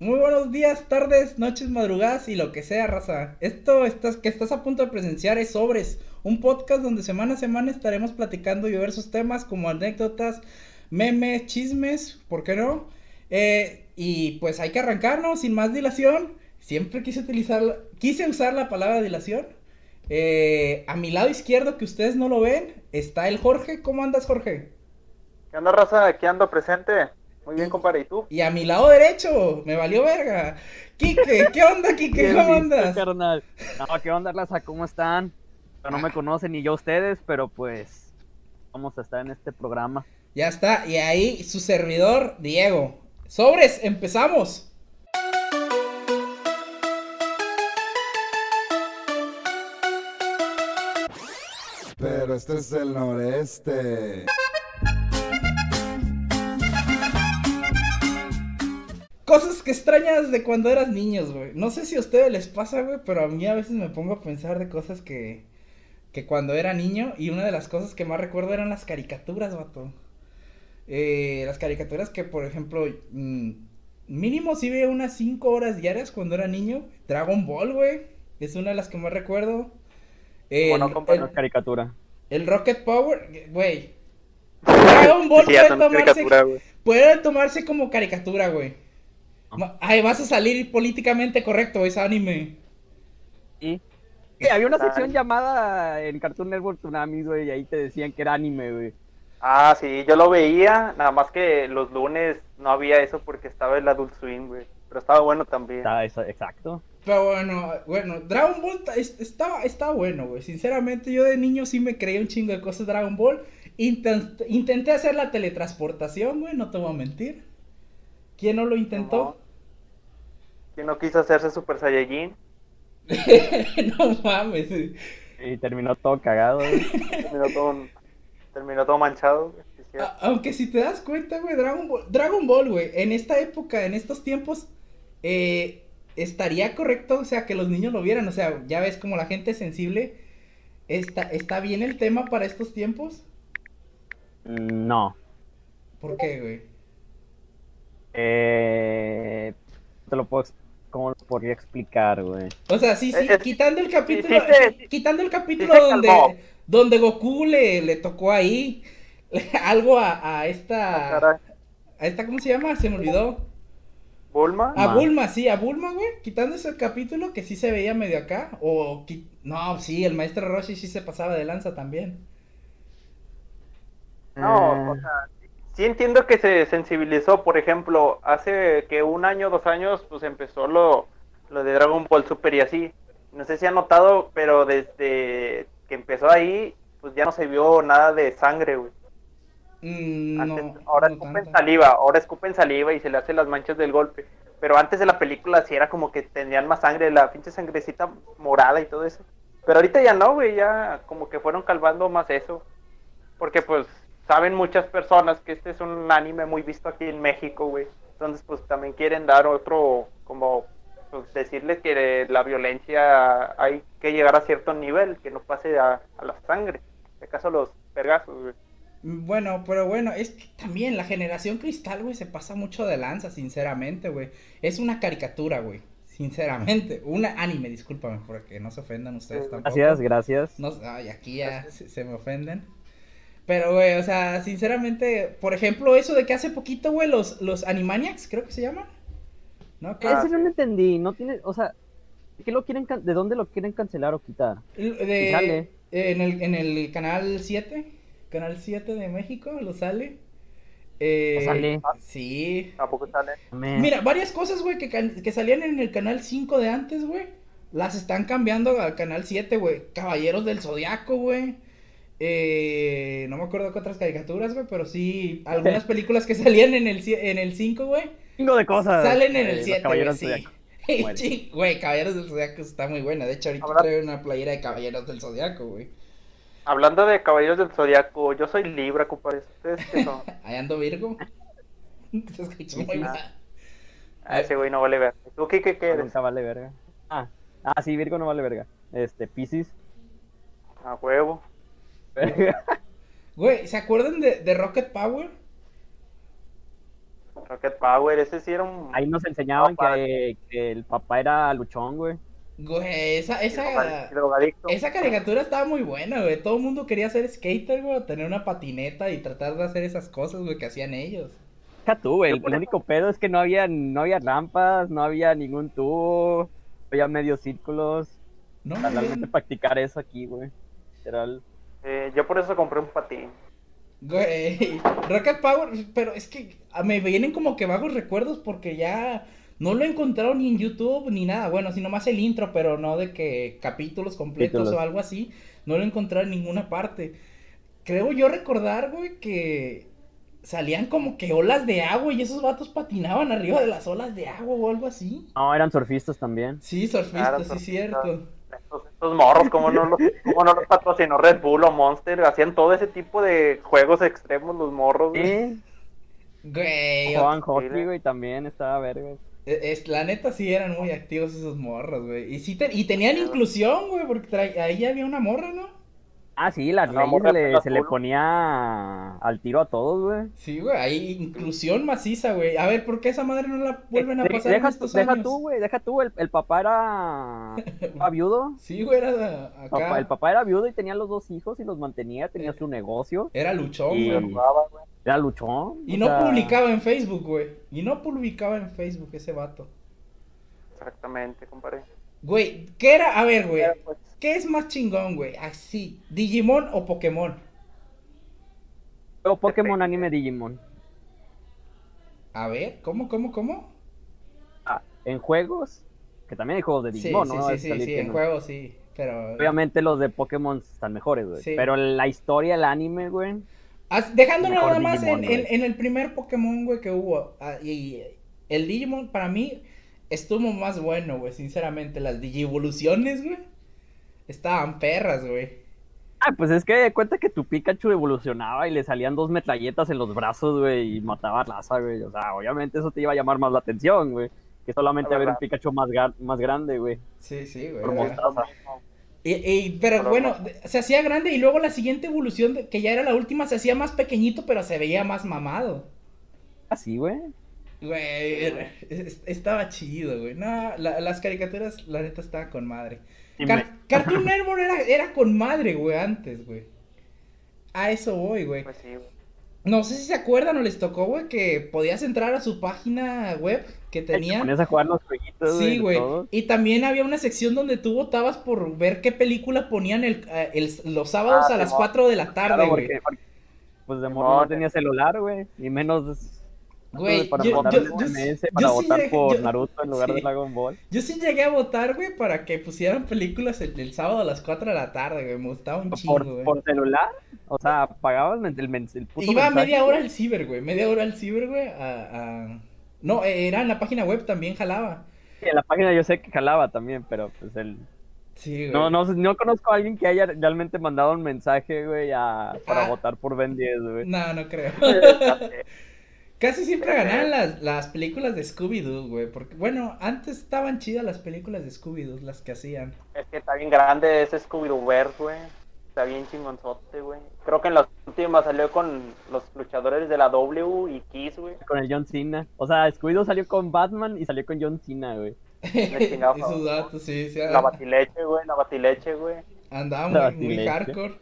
Muy buenos días, tardes, noches, madrugadas y lo que sea, raza. Esto estás, que estás a punto de presenciar es Sobres, un podcast donde semana a semana estaremos platicando diversos temas como anécdotas, memes, chismes, ¿por qué no? Eh, y pues hay que arrancarnos sin más dilación. Siempre quise utilizar, quise usar la palabra dilación. Eh, a mi lado izquierdo, que ustedes no lo ven, está el Jorge. ¿Cómo andas, Jorge? ¿Qué onda, raza? Aquí ando presente. Muy bien, compadre. ¿Y tú? Y a mi lado derecho, me valió verga. Quique, ¿qué onda, Quique? ¿Cómo andas? Carnal? No, ¿qué onda, raza? ¿Cómo están? No me conocen ni yo ustedes, pero pues vamos a estar en este programa. Ya está, y ahí su servidor, Diego. Sobres, empezamos. Pero este es el noreste. Cosas que extrañas de cuando eras niños, güey. No sé si a ustedes les pasa, güey, pero a mí a veces me pongo a pensar de cosas que, que cuando era niño. Y una de las cosas que más recuerdo eran las caricaturas, vato. Eh, las caricaturas que, por ejemplo, mm, mínimo sí veía unas 5 horas diarias cuando era niño. Dragon Ball, güey. Es una de las que más recuerdo. El, bueno, compa, el- caricatura. el Rocket Power, güey. Dragon Ball Sí, puede, tomarse, puede tomarse como caricatura, güey. Ay, vas a salir políticamente correcto, es anime. Y Sí, había una Ay. sección llamada en Cartoon Network Tsunamis, güey, y ahí te decían que era anime, güey. Ah, sí, yo lo veía, nada más que los lunes no había eso porque estaba el Adult Swim, güey. Pero estaba bueno también. Está eso, exacto. Pero bueno, bueno, Dragon Ball ta- es- estaba, estaba bueno, güey. Sinceramente, yo de niño sí me creía un chingo de cosas de Dragon Ball. Intent- intenté hacer la teletransportación, güey, no te voy a mentir. ¿Quién no lo intentó? ¿Quién no quiso hacerse Super Saiyajin? no mames. Y terminó todo cagado, güey. Terminó todo, terminó todo manchado, güey. aunque si te das cuenta, güey, Dragon Ball, Dragon Ball, güey, en esta época, en estos tiempos, eh, estaría correcto, o sea, que los niños lo vieran, o sea, ya ves como la gente es sensible, ¿está, está bien el tema para estos tiempos? No. ¿Por qué, güey? Eh, te lo puedo, ¿cómo lo podría explicar, güey? O sea, sí, sí, Es- quitando el capítulo, sí se- quitando el capítulo donde, donde Goku le, le tocó ahí algo a, a Ah, esta, caray. a esta, ¿cómo se llama? Se me olvidó. ¿Bulma? A Ma. Bulma, sí, a Bulma, güey, quitando ese capítulo que sí se veía medio acá, o, no, sí, el maestro Roshi sí se pasaba de lanza también. No, o Eh, sea, sí entiendo que se sensibilizó, por ejemplo, hace que un año, dos años, pues empezó lo, lo de Dragon Ball Super y así. No sé si han notado, pero desde que empezó ahí, pues ya no se vio nada de sangre, güey. Mm, Antes- no, ahora no escupen tanto. saliva, ahora escupen saliva y se le hacen las manchas del golpe. Pero antes de la película sí era como que tenían más sangre, la pinche sangrecita morada y todo eso. Pero ahorita ya no, güey, ya como que fueron calvando más eso. Porque pues saben muchas personas que este es un anime muy visto aquí en México, güey. Entonces pues también quieren dar otro, como pues, decirles que la violencia hay que llegar a cierto nivel, que no pase a, a la sangre. En caso los pergazos, güey. Bueno, pero bueno, es que también la generación cristal, güey, se pasa mucho de lanza, sinceramente, güey. Es una caricatura, güey, sinceramente. Una anime, discúlpame, porque no se ofendan ustedes tampoco. Gracias, gracias. No, ay, aquí ya se, se me ofenden. Pero, güey, o sea, sinceramente, por ejemplo, eso de que hace poquito, güey, los, los Animaniacs, creo que se llaman. ¿No? Que- Ah, Ese no lo entendí, no tiene, o sea, ¿qué lo quieren, can- ¿de dónde lo quieren cancelar o quitar? de- sale. en, el, en el canal 7, canal 7 de México, lo sale. Eh, Sale. Sí. Tampoco sale. Me- Mira, varias cosas, güey, que, que salían en el canal 5 de antes, güey. Las están cambiando al canal 7, güey. Caballeros del Zodiaco, güey. Eh, no me acuerdo qué otras caricaturas, güey, pero sí, algunas películas que salían en el, en el 5, güey, Chingo de cosas. salen en Eh, el los 7, güey, Caballeros sí. Güey, Caballeros del Zodiaco está muy buena. De hecho, ahorita traigo una playera de Caballeros del Zodiaco, güey. Hablando de Caballeros del Zodiaco, yo soy Libra, compadre. ¿Ustedes qué son? Ahí ando Virgo. Se escuchó muy mal. Ah, ese güey no vale ver. ¿Tú qué, qué, qué eres? Nunca vale verga. Ah, ah, sí, Virgo no vale verga. Este, Pisces. A huevo. Güey, ¿se acuerdan de, de Rocket Power? Rocket Power, ese sí era un. Ahí nos enseñaban que, que el papá era luchón, güey. Güey, esa, esa, esa caricatura estaba muy buena, güey. Todo el mundo quería ser skater, güey, tener una patineta y tratar de hacer esas cosas, güey, que hacían ellos. Tú, güey. El, único pedo es que no había, no había rampas, no había ningún tubo, no había medios círculos. No, Para realmente practicar eso aquí, güey. Literal. Eh, yo por eso compré un patín. Güey, Rocket Power, pero es que ah, me vienen como que vagos recuerdos porque ya no lo he encontrado ni en YouTube ni nada. Bueno, sino más el intro, pero no de que capítulos completos Capítulos. o algo así. No lo he encontrado en ninguna parte. Creo yo recordar, güey, que salían como que olas de agua y esos vatos patinaban arriba de las olas de agua o algo así. No, eran surfistas también. Sí, surfistas, Claro, sí, surfistas. cierto. Estos, estos morros, como no, los, cómo no los patrocinó Red Bull o Monster? Hacían todo ese tipo de juegos extremos los morros. güey. Sí, Güey, jugaban sí, hockey, güey. también estaba verga. Eh, Es, la neta sí eran muy activos esos morros, güey. Y sí te- y tenían inclusión, güey, porque ahí había una morra, ¿no? Ah, sí, la No, Rey morra se le, se le ponía al tiro a todos, güey. Sí, güey, ahí inclusión maciza, güey. A ver, ¿por qué esa madre no la vuelven a De- pasar en deja, estos deja años? tú, güey, deja tú, el, el papá era, era viudo. Sí, güey, era acá. Papá- el papá era viudo y tenía los dos hijos y los mantenía, tenía su negocio. Era luchón, Y- güey. Era luchón. Y no sea, publicaba en Facebook, güey. Y no publicaba en Facebook ese vato. Exactamente, compadre. Güey, ¿qué era? A ver, güey. Pues, ¿Qué es más chingón, güey? Así, ¿Digimon o Pokémon? Pero Pokémon anime Digimon. A ver, ¿cómo, cómo, cómo? Ah, en juegos, que también hay juegos de Sí, Digimon, sí, ¿no? sí, sí, sí, que en no. juego sí. Pero. Obviamente los de Pokémon están mejores, güey. Sí. Pero la historia, el anime, güey. As- Dejándolo nada más Digimon, en, en- güey. en el primer Pokémon, güey, que hubo. ah, y el Digimon, para mí, estuvo más bueno, güey, sinceramente. Las Digivoluciones, güey, estaban perras, güey. Ah, pues es que cuenta que tu Pikachu evolucionaba y le salían dos metralletas en los brazos, güey, y mataba raza, güey. O sea, obviamente eso te iba a llamar más la atención, güey. Que solamente La ver un. Pikachu más, más grande, güey. Sí, sí, güey. Por mostaza. Y, y- pero Pero bueno, no. de- se hacía grande y luego la siguiente evolución, de- que ya era la última, se hacía más pequeñito, pero se veía más mamado. Así, güey. Güey, es- estaba chido, güey. No, la- las caricaturas, la neta, estaba con madre. Car- me- Cartoon Network era, era con madre, güey, antes, güey. A eso voy, güey. Pues sí, güey. No sé si se acuerdan o les tocó, güey, que podías entrar a su página web que Te tenían. ponías a jugar los jueguitos, Sí, güey. Y también había una sección donde tú votabas por ver qué película ponían el, eh, el- los sábados Ah, a las Simón. 4 de la tarde, Claro, güey. porque, porque, pues de morro no tenía celular, güey. Y menos Güey, para yo- votar yo- yo- MS, yo para sí votar llegué- por Naruto en lugar sí. de Dragon Ball. Yo sí llegué a votar, güey, para que pusieran películas el, el sábado a las 4 de la tarde, güey. Me gustaba un chingo, Por, güey. por celular, o sea, pagabas el, men- el puto Iba mensaje, media hora al ciber, güey. Media hora al ciber, güey. A, a- No, era en la página web también jalaba. Sí, en la página yo sé que jalaba también, pero pues el... Sí, güey. No, no, no conozco a alguien que haya realmente mandado un mensaje, güey, a- para Ah. votar por Ben 10, güey. No, no creo. Casi siempre ganaban las, las películas de Scooby-Doo, güey. Porque, bueno, antes estaban chidas las películas de Scooby-Doo, las que hacían. Es que está bien grande ese Scooby-Doo güey. Está bien chingonzote, güey. Creo que en las últimas salió con los luchadores de la W y Kiss, güey. Con el John Cena. O sea, Scooby-Doo salió con Batman y salió con John Cena, güey. Chingaba, favor. datos, sí, sí. La batileche, güey, la batileche, güey. Andaba muy, muy hardcore.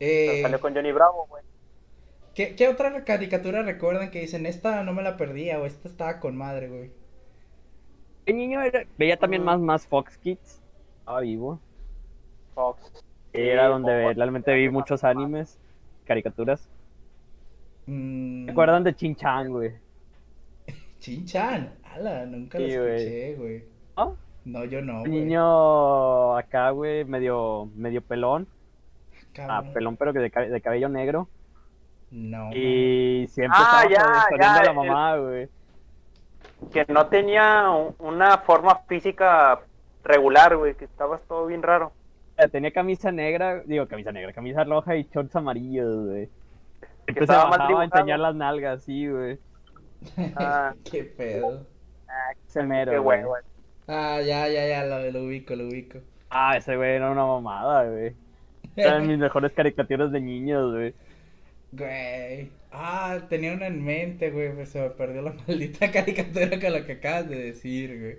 Eh, Salió con Johnny Bravo, güey. ¿Qué, qué otra caricatura recuerdan que dicen, esta no me la perdía o esta estaba con madre, güey? De niño era- veía también Mm. más, más Fox Kids. Estaba vivo. Fox. Era Sí, donde Fox. realmente vi muchos animes, caricaturas. Mm, ¿Se acuerdan de Chin Chan, güey? Chin-chan. Ala, nunca lo Sí, güey. escuché, güey. ¿No? No, yo no, Un güey. niño acá, güey, medio, medio pelón. Ah, Cabrón. pelón, pero que de cabello negro. No. Y siempre Ah, estaba ya, ya, a la mamá, güey. Que no tenía un- una forma física regular, güey. Que estabas todo bien raro. Tenía camisa negra, digo camisa negra, camisa roja y shorts amarillos, güey. Bajaba a enseñar las nalgas, sí, güey. Ah, Qué pedo. ah, Ese mero, qué güey. güey, güey. Ah, ya, ya, ya, lo, lo ubico, lo ubico. Ah, ese güey era una mamada, güey. Eran mis mejores caricaturas de niños, güey. Güey. Ah, tenía una en mente, güey, pero se me perdió la maldita caricatura con lo que acabas de decir, güey.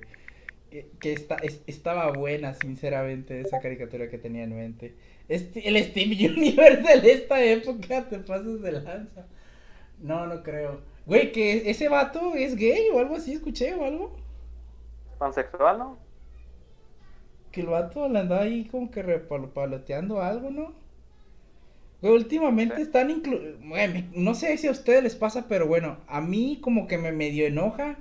Que, que está, es- estaba buena, sinceramente, esa caricatura que tenía en mente. Este, el Steam Universe de esta época, te pasas de lanza. No, no creo. Güey, que ese vato es gay o algo así, escuché o algo. Pansexual, ¿no? Que el vato le andaba ahí como que repaloteando algo, ¿no? Últimamente están inclu... Me- no sé si a ustedes les pasa, pero bueno, a mí como que me medio enoja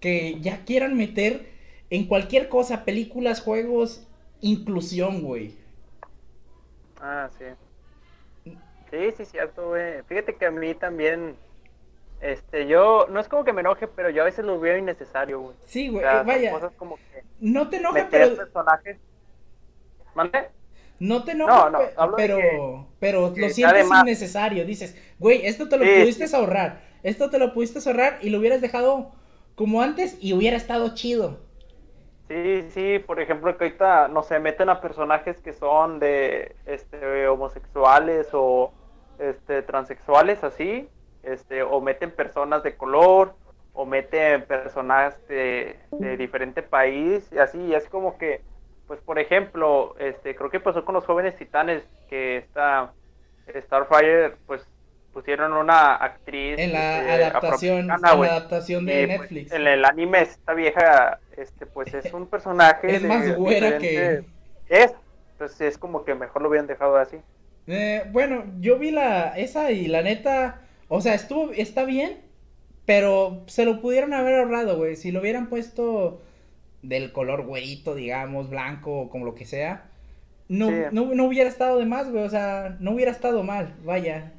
que ya quieran meter en cualquier cosa, películas, juegos, inclusión, güey. Ah, sí. Sí, sí, cierto, güey. Fíjate que a mí también, este, yo, no es como que me enoje, pero yo a veces lo veo innecesario, güey. Sí, O güey, sea, eh, vaya, cosas como que no te enoja, meter pero... personajes. ¿Mande? No te No, de pero, que- pero que lo está sientes innecesario. Dices, güey, esto te lo Sí, pudiste sí. ahorrar. Esto te lo pudiste ahorrar y lo hubieras dejado como antes y hubiera estado chido. Sí, sí, por ejemplo, que ahorita, no sé, meten a personajes que son de, este, homosexuales o, este, transexuales, así, este, o meten personas de color, o meten personas de, de diferente país, y así, y es como que, pues, por ejemplo, este, creo que pasó con los jóvenes titanes, que esta Starfire, pues, pusieron una actriz En la este, adaptación, en la adaptación de Eh, pues, Netflix. en el anime esta vieja, este, pues es un personaje. Es más güera diferente- Es, pues es como que mejor lo hubieran dejado así. Eh, bueno, yo vi la esa y la neta, o sea, estuvo está bien, pero se lo pudieron haber ahorrado, güey. Si lo hubieran puesto del color güerito, digamos, blanco o como lo que sea, no, Sí. no, no hubiera estado de más, güey. O sea, no hubiera estado mal, vaya.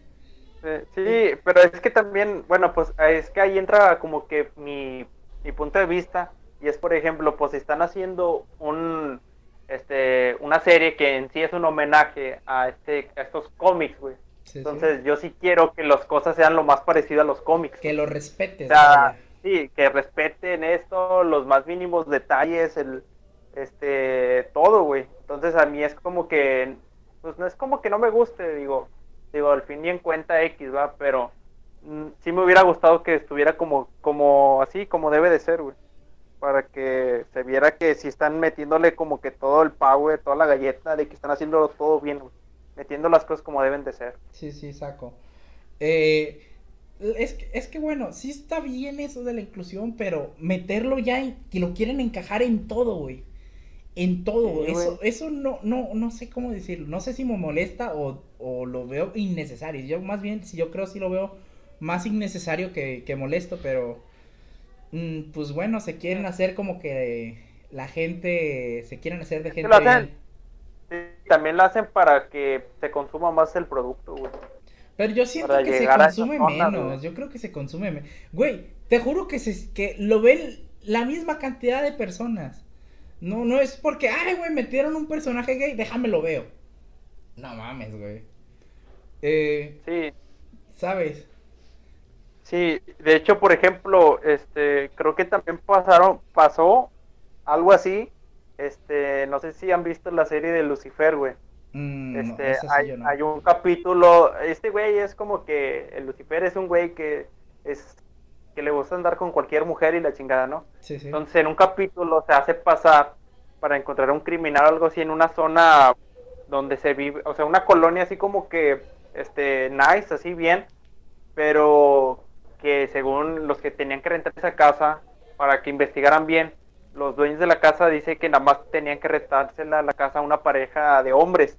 Eh, sí, pero es que también, bueno, pues es que ahí entra como que mi, mi punto de vista, y es por ejemplo, pues están haciendo un, este, una serie que en sí es un homenaje a este, a estos cómics, güey. Sí. Entonces yo sí quiero que las cosas sean lo más parecido a los cómics. Que lo respetes, O sea. Sí, que respeten esto, los más mínimos detalles, el, este, todo, güey. Entonces a mí es como que, pues no es como que no me guste, digo, digo, al fin y en cuenta X, va, pero mm, sí me hubiera gustado que estuviera como, como así, como debe de ser, güey. Para que se viera que si están metiéndole como que todo el power, toda la galleta, de que están haciendo todo bien, güey. Metiendo las cosas como deben de ser. Sí, sí, saco. Eh, es, que, es que bueno, sí está bien eso de la inclusión, pero meterlo ya en que lo quieren encajar en todo, güey. En todo, Sí, eso, güey. eso no, no, no sé cómo decirlo, no sé si me molesta o, o lo veo innecesario. Yo más bien, si yo creo sí lo veo más innecesario que, que molesto, pero mm, pues bueno, se quieren hacer como que la gente, se quieren hacer de gente lo hacen. Sí, también lo hacen para que se consuma más el producto, güey. Pero yo siento que se consume zonas, menos. güey. Yo creo que se consume menos. Güey, te juro que se que lo ven la misma cantidad de personas. No, no es porque, ay, güey, metieron un personaje gay, déjame lo veo. No mames, güey. Eh, Sí, ¿sabes? Sí, de hecho, por ejemplo, este, creo que también pasaron, pasó algo así. Este, no sé si han visto la serie de Lucifer, güey. Mm, Este, sí hay, no. hay un capítulo, este güey es como que el Lucifer es un güey que es que le gusta andar con cualquier mujer y la chingada, ¿no? Sí, sí. Entonces, en un capítulo se hace pasar para encontrar a un criminal o algo así en una zona donde se vive, o sea, una colonia así como que, este, nice, así bien, pero que según los que tenían que rentar esa casa para que investigaran bien, los dueños de la casa dice que nada más tenían que rentársela la casa a una pareja de hombres.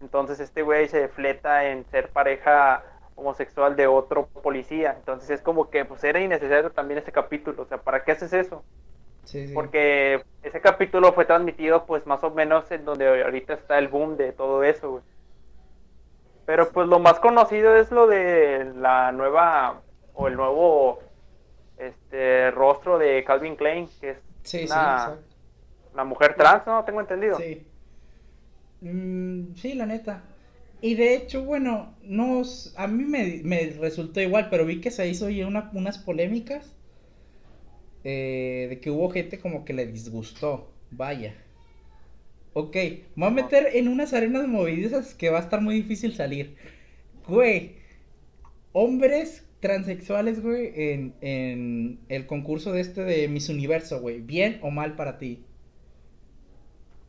Entonces este güey se fleta en ser pareja homosexual de otro policía. Entonces es como que pues era innecesario también ese capítulo. O sea, ¿para qué haces eso? Sí, sí. Porque ese capítulo fue transmitido pues más o menos en donde ahorita está el boom de todo eso, güey. Pero pues lo más conocido es lo de la nueva o el nuevo este rostro de Calvin Klein, que es Sí, sí, una, exacto. una mujer trans, ¿no? Tengo entendido. Sí. Mm, sí, la neta. Y de hecho, bueno, no, a mí me, me resultó igual, pero vi que se hizo ya una- unas polémicas eh, de que hubo gente como que le disgustó. Vaya. Ok, me voy a meter en unas arenas movedizas que va a estar muy difícil salir. Güey, hombres transexuales, güey, en, en el concurso de este de Miss Universo, güey. ¿Bien o mal para ti?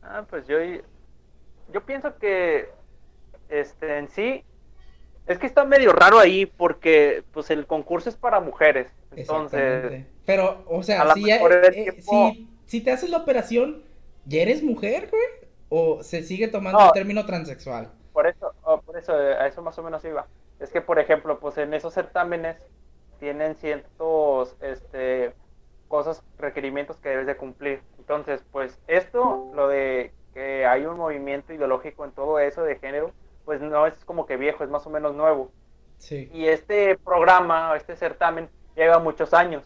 Ah, pues yo, yo pienso que este en sí es que está medio raro ahí porque pues el concurso es para mujeres. Entonces. Pero, o sea, si, ya- eh, tiempo- si, si te haces la operación, ¿ya eres mujer, güey? ¿O se sigue tomando No. el término transexual? por eso, oh, por eso, eh, a eso más o menos iba. Es que, por ejemplo, pues en esos certámenes tienen ciertos, este, cosas, requerimientos que debes de cumplir. Entonces, pues esto, lo de que hay un movimiento ideológico en todo eso de género, pues no es como que viejo, es más o menos nuevo. Sí. Y este programa, o este certamen, lleva muchos años.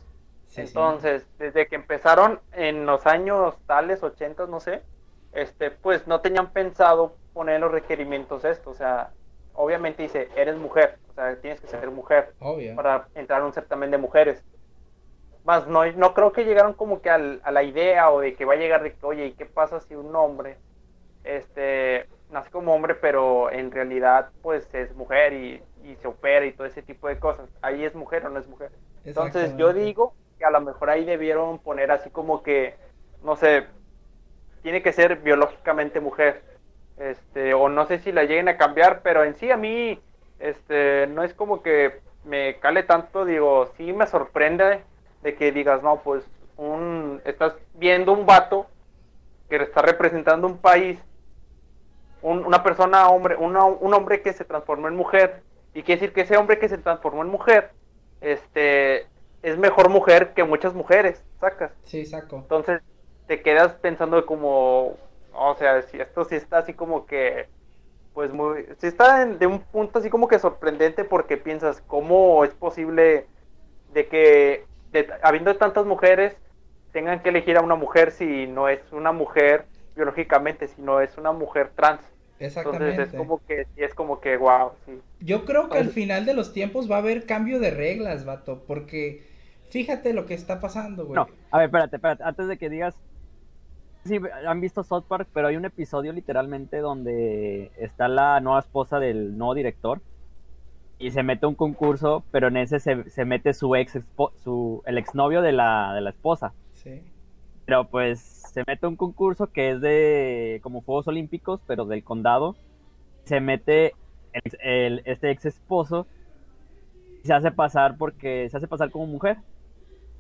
sí, sí. Entonces, desde que empezaron en los años tales, 80, no sé, este, pues no tenían pensado poner los requerimientos esto, o sea, obviamente dice, eres mujer, o sea, tienes que ser mujer Obvio. para entrar a un certamen de mujeres. Más no, no creo que llegaron como que al- a la idea o de que va a llegar de que, oye, ¿y qué pasa si un hombre este nace como hombre, pero en realidad pues es mujer y, y se opera y todo ese tipo de cosas? Ahí es mujer o no es mujer. Entonces yo digo que a lo mejor ahí debieron poner así como que, no sé, tiene que ser biológicamente mujer. Este, o no sé si la lleguen a cambiar, pero en sí a mí, este, no es como que me cale tanto, digo, sí me sorprende de que digas, no, pues, un, estás viendo un vato que está representando un país, un- una persona, hombre, una- un hombre que se transformó en mujer, y quiere decir que ese hombre que se transformó en mujer, este, es mejor mujer que muchas mujeres, sacas. Sí, saco. Entonces te quedas pensando como, o sea, si esto sí está así como que, pues muy, sí está en- de un punto así como que sorprendente porque piensas, ¿cómo es posible de que, de- habiendo tantas mujeres, tengan que elegir a una mujer si no es una mujer biológicamente, sino es una mujer trans? Exactamente. Entonces es como que, sí es como que, wow, sí. Yo creo que al final de los tiempos va a haber cambio de reglas, vato, porque fíjate lo que está pasando, güey. No, a ver, espérate, espérate. Antes de que digas. Sí, han visto South Park, pero hay un episodio literalmente donde está la nueva esposa del nuevo director y se mete a un concurso, pero en ese se, se mete su ex, espo- su, el exnovio de la, de la esposa. Sí. Pero pues se mete a un concurso que es de como Juegos Olímpicos, pero del condado. Se mete el, ex- el- este ex esposo y se hace pasar porque se hace pasar como mujer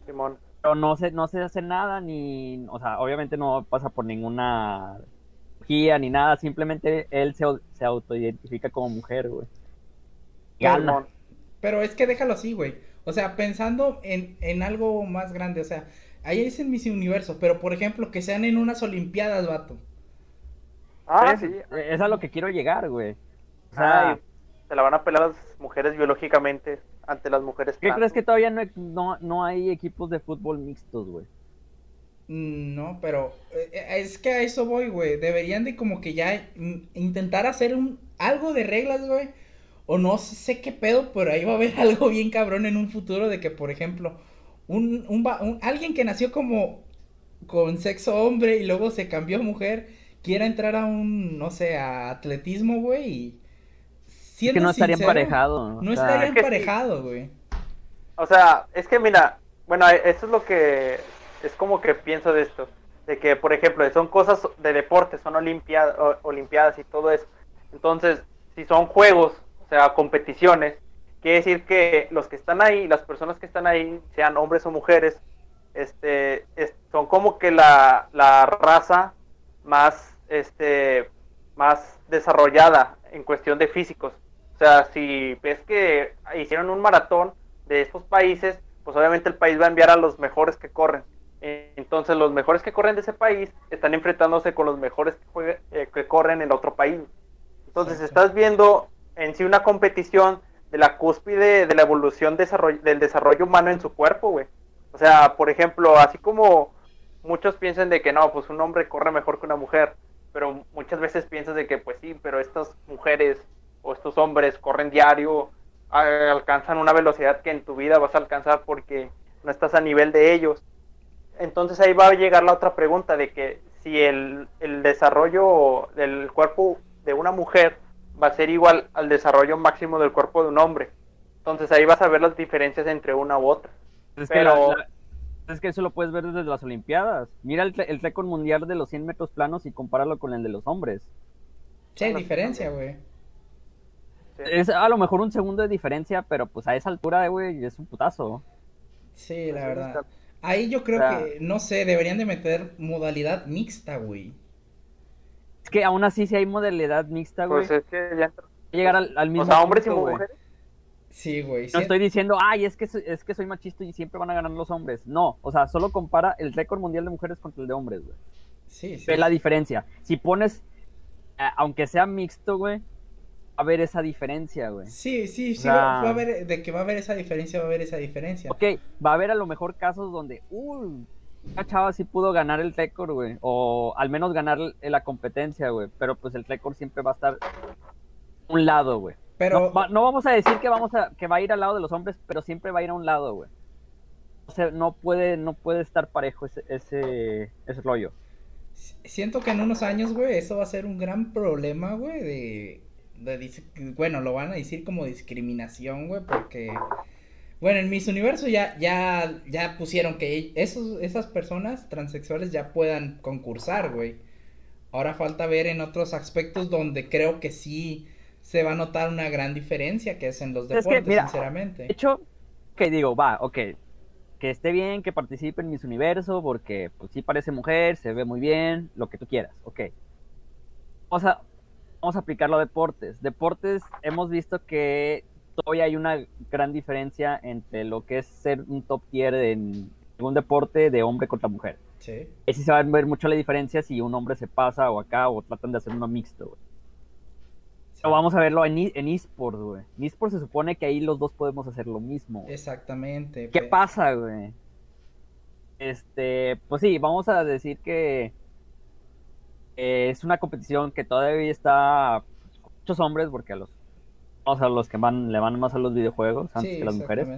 Simón. Pero no se, no se hace nada, ni, o sea, obviamente no pasa por ninguna guía ni nada, simplemente él se, se autoidentifica como mujer, güey. Gana. Pero es que déjalo así, güey. O sea, pensando en, en algo más grande, o sea, ahí es en mis universos, pero por ejemplo, que sean en unas olimpiadas, vato. Ah, Es- sí. Es a lo que quiero llegar, güey. O sea, Ay, se la van a pelar las mujeres biológicamente ante las mujeres ¿qué trans. crees que todavía no, no, no hay equipos de fútbol mixtos, güey? Mm, No, pero eh, eh, es que a eso voy, güey. Deberían de como que ya intentar hacer un algo de reglas, güey. O no sé qué pedo, pero ahí va a haber algo bien cabrón en un futuro de que, por ejemplo, un, un- alguien que nació como con sexo hombre y luego se cambió a mujer quiera entrar a un, no sé, a atletismo, güey. Y Es que no estaría sincero, emparejado. No o sea, estaría Es que sí. emparejado, güey. O sea, es que mira, bueno, eso es lo que es como que pienso de esto, de que por ejemplo son cosas de deporte, son olimpiadas, olimpiadas y todo eso. Entonces, si son juegos, o sea, competiciones, quiere decir que los que están ahí, las personas que están ahí, sean hombres o mujeres, este, es- son como que la, la raza más, este, más desarrollada en cuestión de físicos. O sea, si ves que hicieron un maratón de estos países, pues obviamente el país va a enviar a los mejores que corren. Entonces los mejores que corren de ese país están enfrentándose con los mejores que, juegue- eh, que corren en otro país. Entonces Exacto. estás viendo en sí una competición de la cúspide de la evolución del desarrollo humano en su cuerpo, güey. O sea, por ejemplo, así como muchos piensan de que no, pues un hombre corre mejor que una mujer, pero muchas veces piensas de que pues sí, pero estas mujeres o estos hombres corren diario, alcanzan una velocidad que en tu vida vas a alcanzar porque no estás a nivel de ellos. Entonces ahí va a llegar la otra pregunta de que si el, el desarrollo del cuerpo de una mujer va a ser igual al desarrollo máximo del cuerpo de un hombre. Entonces ahí vas a ver las diferencias entre una u otra. Es que, Pero- la- la- es que eso lo puedes ver desde las Olimpiadas. Mira el, el récord mundial de los 100 metros planos y compáralo con el de los hombres. Sí, hay diferencia, güey. Sí. Es a lo mejor un segundo de diferencia, pero pues a esa altura, güey, es un putazo. Sí, la Pues sí, verdad. Ahí yo creo O sea- que, no sé, deberían de meter modalidad mixta, güey. Es que aún así, si hay modalidad mixta, güey, Pues es que ya llegar al, al mismo O sea, hombres y güey. mujeres. Sí, güey. No sí- estoy diciendo, ay, es que, soy- es que soy machista y siempre van a ganar los hombres. No, o sea, solo compara el récord mundial de mujeres contra el de hombres, güey. Sí, sí. Ve la diferencia. Si pones, eh, aunque sea mixto, güey, a haber esa diferencia, güey. Sí, sí, sí, sea- va, va a haber, de que va a haber esa diferencia, va a haber esa diferencia. Ok, va a haber a lo mejor casos donde, uy, una chava sí pudo ganar el récord, güey. O al menos ganar la competencia, güey. Pero pues el récord siempre va a estar un lado, güey. Pero, No, va- no vamos a decir que vamos a, que va a ir al lado de los hombres, pero siempre va a ir a un lado, güey. O sea, no puede, no puede estar parejo ese, ese, ese rollo. siento que en unos años, güey, eso va a ser un gran problema, güey, de, de bueno, lo van a decir como discriminación, güey, porque, bueno, en Miss Universo ya, ya, ya pusieron que esos, esas personas transexuales ya puedan concursar, güey. Ahora falta ver en otros aspectos donde creo que sí se va a notar una gran diferencia, que es en los Es que, deportes, mira, De sinceramente. hecho, que digo, va, ok. Que esté bien, que participe en Miss Universo, porque pues sí parece mujer, se ve muy bien, lo que tú quieras, ok. Vamos a, vamos a aplicarlo a deportes. Deportes, hemos visto que todavía hay una gran diferencia entre lo que es ser un top tier en un deporte de hombre contra mujer. Sí. Sí se va a ver mucho la diferencia si un hombre se pasa o acá o tratan de hacer uno mixto, güey. Pero vamos a verlo en, en esports, güey. En esports se supone que ahí los dos podemos hacer lo mismo. güey. Exactamente. ¿Qué pasa, güey? Este, pues sí, vamos a decir que eh, es una competición que todavía está con muchos hombres, porque a los, o sea, los que van, le van más a los videojuegos antes Sí, que las mujeres.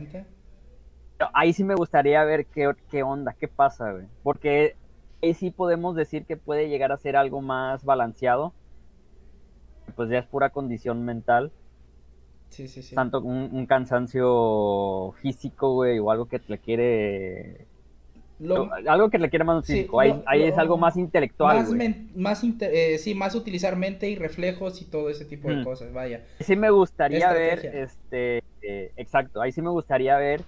Pero ahí sí me gustaría ver qué, qué onda, qué pasa, güey. Porque ahí sí podemos decir que puede llegar a ser algo más balanceado. Pues ya es pura condición mental. Sí, sí, sí. Tanto un, un cansancio físico, güey, o algo que te quiere. Lo- algo que le quiere más Sí, físico. ahí lo- ahí es algo más intelectual, más, men- más eh, sí, más utilizar mente y reflejos y todo ese tipo de cosas, vaya. Sí me gustaría ver, este, eh, exacto, ahí sí me gustaría ver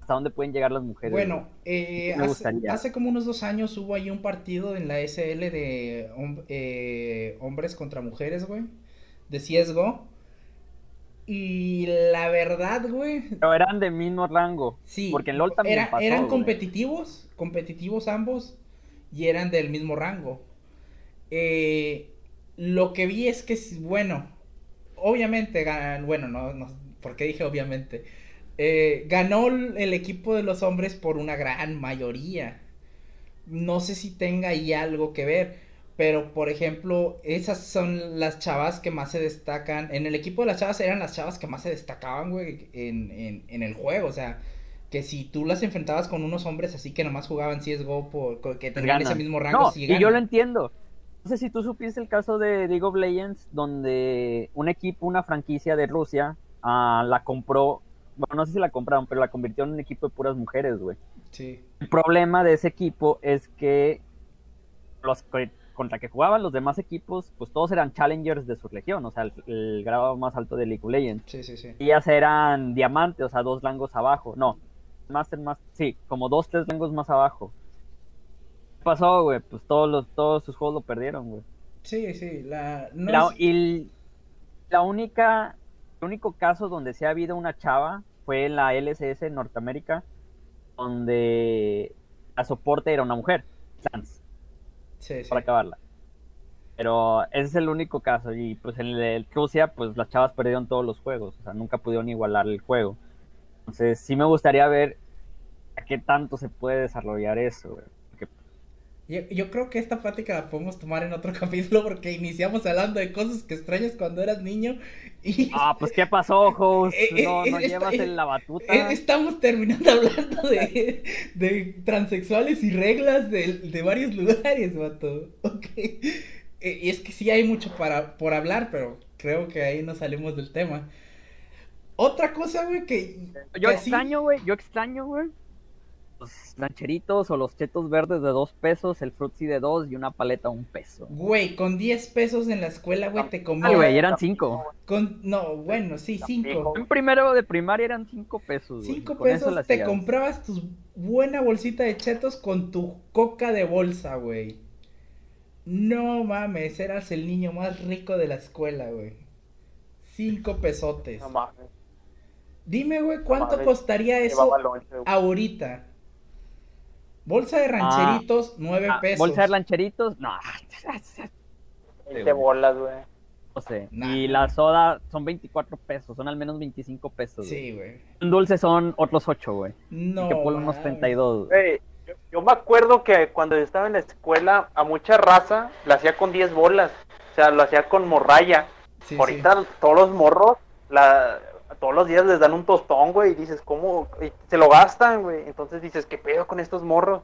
hasta dónde pueden llegar las mujeres. Bueno, eh, Me hace, hace como unos dos años hubo ahí un partido en la SL de hom- eh, hombres contra mujeres, güey, de CSGO. Y la verdad, güey, Pero eran de mismo rango. sí, Porque en LOL también era- pasó, eran güey. competitivos, competitivos ambos, y eran del mismo rango. Eh, lo que vi es que, bueno, obviamente ganan, bueno, no, no, ¿por qué dije obviamente? Eh, ganó el el equipo de los hombres por una gran mayoría. No sé si tenga ahí algo que ver, pero por ejemplo, esas son las chavas que más se destacan. En el equipo de las chavas eran las chavas que más se destacaban, güey, en, en, en el juego. O sea, que si tú las enfrentabas con unos hombres así que nomás jugaban CSGO, por, que tenían ese mismo rango, No, y yo lo entiendo. No sé si tú supiste el caso de League of Legends, donde un equipo, una franquicia de Rusia, ah, la compró. Bueno, no sé si la compraron, pero la convirtió en un equipo de puras mujeres, güey. Sí, El problema de ese equipo es que los contra que jugaban los demás equipos, pues todos eran challengers de su región, o sea, el, el grado más alto de League of Legends. sí, sí, sí. Ellas eran diamante, o sea, dos rangos abajo. No, Master más, sí, como dos, tres rangos más abajo. ¿Qué pasó, güey? Pues todos los, todos sus juegos lo perdieron, güey. Sí, sí, la... no La- es- y la única, el único caso donde se ha habido una chava fue en la LCS en Norteamérica, donde la soporte era una mujer, Sans, para acabarla. Pero ese es el único caso. Y pues en el de Rusia, pues las chavas perdieron todos los juegos. O sea, nunca pudieron igualar el juego. Entonces, sí me gustaría ver a qué tanto se puede desarrollar eso. Yo, yo creo que esta plática la podemos tomar en otro capítulo porque iniciamos hablando de cosas que extrañas cuando eras niño y Ah, pues ¿qué pasó, host? Eh, No, eh, no está- llevas en la batuta. eh, estamos terminando hablando de, de transexuales y reglas de, de varios lugares, vato. Ok. Eh, y es que sí hay mucho para, por hablar, pero creo que ahí no salimos del tema. Otra cosa, güey, que. Yo que extraño, güey, yo extraño, güey. Los lancheritos o los chetos verdes de dos pesos, el frutzi de dos y una paleta a un peso. Güey, con 10 pesos en la escuela, güey, te Ah, comías. güey, eran cinco. Con... No, bueno, sí, 5. En primero de primaria eran cinco pesos. güey, 5 con eso la pesos te comprabas tu buena bolsita de chetos con tu coca de bolsa, güey. No mames, eras el niño más rico de la escuela, güey. 5 pesotes. No mames. Dime, güey, ¿cuánto mames, costaría eso Llevaba lonche, güey. ahorita? Bolsa de rancheritos, 9 Ah, pesos. Bolsa de lancheritos, no, 20 bolas, güey. no sé. Nah. Y la soda son 24 pesos, son al menos 25 pesos. Sí, güey. Un dulce son otros 8, güey. No. que por unos mames. 32. güey. Güey, yo, yo me acuerdo que cuando yo estaba en la escuela, a mucha raza la hacía con 10 bolas. O sea, lo hacía con morralla. Sí, Ahorita todos los morros, la, todos los días les dan un tostón, güey, y dices, ¿cómo? Se lo gastan, güey. Entonces dices, ¿qué pedo con estos morros?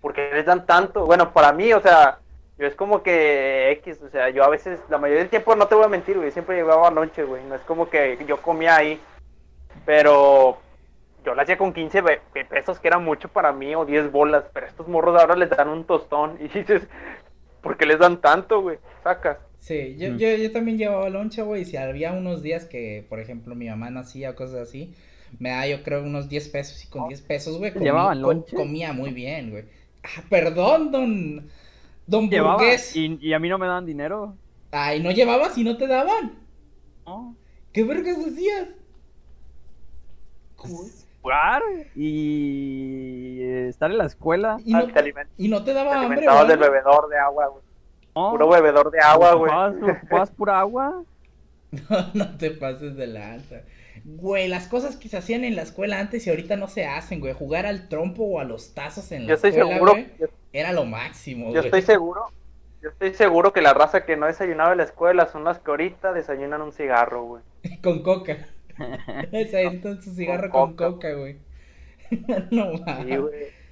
¿Por qué les dan tanto? Bueno, para mí, o sea, yo es como que X, o sea, yo a veces, la mayoría del tiempo, no te voy a mentir, güey, siempre llevaba lonche, güey. No es como que yo comía ahí, pero yo la hacía con 15 ve- pesos, que era mucho para mí, o 10 bolas, pero estos morros ahora les dan un tostón, y dices, ¿por qué les dan tanto, güey? Sacas. Sí, yo, Mm. yo, yo también llevaba loncha, güey, y si había unos días que, por ejemplo, mi mamá nacía o cosas así, me da yo creo unos 10 pesos y con 10 pesos, güey, comí- comía muy bien, güey. Ah, perdón, don, don Llevaba, burgués. y, y a mí no me daban dinero. Ay, ¿no llevabas y no te daban? ¿no? ¿Qué vergas hacías? Jugar y estar en la escuela. Y no, Ah, te aliment- y no te te daba hambre, alimentabas del ¿verdad? bebedor de agua, güey. Puro bebedor de agua, güey. ¿Ocupabas, ocupabas pura agua? No, no te pases de lanza. Güey, las cosas que se hacían en la escuela antes y ahorita no se hacen, güey. Jugar al trompo o a los tazos en la Yo estoy escuela, seguro, güey, yo, era lo máximo, yo güey. estoy seguro, yo estoy seguro que la raza que no desayunaba en la escuela son las que ahorita desayunan un cigarro, güey. Con coca. Avientan su cigarro con Con coca, güey. no Sí, mames. güey.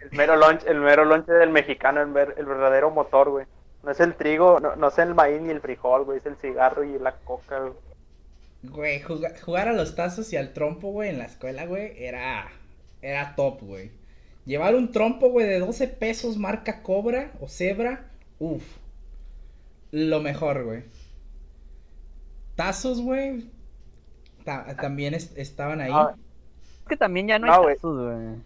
El mero lunch, el mero lonche del mexicano, el, ver- el verdadero motor, güey. No es el trigo, no, no es el maíz ni el frijol, güey, es el cigarro y la coca, güey. Güey, juga- jugar a los tazos y al trompo, güey, en la escuela, güey, era, era top, güey. Llevar un trompo, güey, de 12 pesos marca Cobra o Zebra, uff. Lo mejor, güey. Tazos, güey, ta- también es- estaban ahí. Ah, Es que también ya no, No, hay güey. tazos, güey.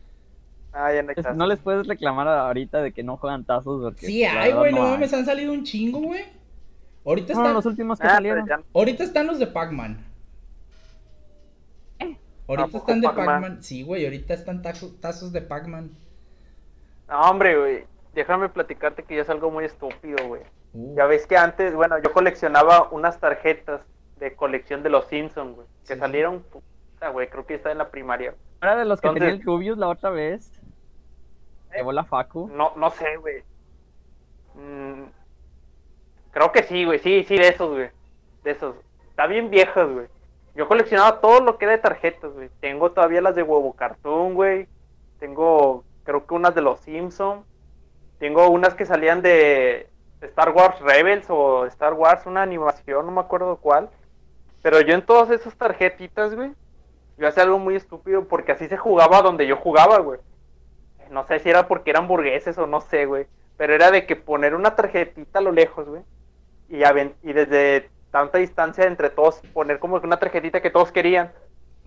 Ah, ya no Es- les puedes reclamar ahorita de que no juegan tazos. Porque Sí, verdad güey, no mames, han salido un chingo, güey. Ahorita No, están, los últimos que Ah, salieron. ya- ahorita están los de Pac-Man. ¿Eh? Ahorita ¿A poco están de Pac-Man? Pac-Man. Sí, güey, ahorita están tazo- tazos de Pac-Man. No, hombre, güey. Déjame platicarte que ya es algo muy estúpido, güey. Uh, Ya ves que antes, bueno, yo coleccionaba unas tarjetas de colección de los Simpsons, güey. Que Sí. salieron, puta, güey, creo que estaba en la primaria. Era de los que Entonces- tenía el Rubius la otra vez. Llevó la Facu. No, no sé, güey. Mm, creo que sí, güey. Sí, sí, de esos, güey. De esos. Está bien viejas, güey. Yo coleccionaba todo lo que era de tarjetas, güey. Tengo todavía las de huevo cartoon, güey. Tengo, creo que unas de los Simpsons. Tengo unas que salían de Star Wars Rebels o Star Wars, una animación, no me acuerdo cuál. Pero yo en todas esas tarjetitas, güey, yo hacía algo muy estúpido porque así se jugaba donde yo jugaba, güey. No sé si era porque eran burgueses o no sé, güey. Pero era de que poner una tarjetita a lo lejos, güey. Y, desde tanta distancia entre todos, poner como una tarjetita que todos querían,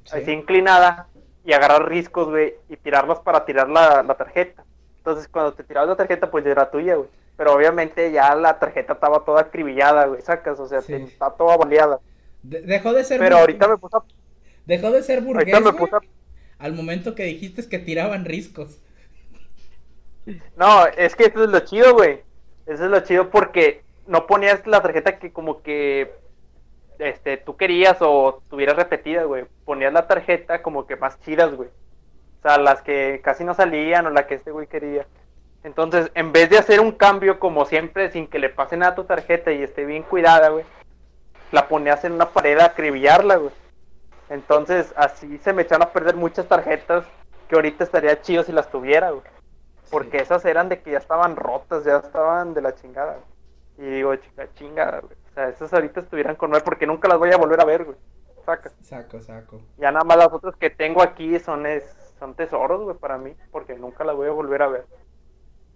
sí. así inclinada, y agarrar riscos, güey, y tirarlos para tirar la, la tarjeta. Entonces, cuando te tirabas la tarjeta, pues ya era tuya, güey. Pero obviamente ya la tarjeta estaba toda acribillada, güey, sacas, o sea, Sí. está toda baleada. De- dejó de ser Pero ahorita me puse a... Dejó de ser burgués, Ahorita me güey, puse a... al momento que dijiste que tiraban riscos. No, es que eso es lo chido, güey. Eso es lo chido porque no ponías la tarjeta que como que este tú querías o tuvieras repetida, güey. Ponías la tarjeta como que más chidas, güey. O sea, las que casi no salían o la que este güey quería. Entonces, en vez de hacer un cambio como siempre sin que le pase nada a tu tarjeta y esté bien cuidada, güey, la ponías en una pared a acribillarla, güey. Entonces, así se me echaron a perder muchas tarjetas que ahorita estaría chido si las tuviera, güey. Porque esas eran de que ya estaban rotas, ya estaban de la chingada. Y digo, chica, chingada, güey. O sea, esas ahorita estuvieran con él porque nunca las voy a volver a ver, güey. sacas. Saco, saco. Ya nada más las otras que tengo aquí son, es, son tesoros, güey, para mí, porque nunca las voy a volver a ver.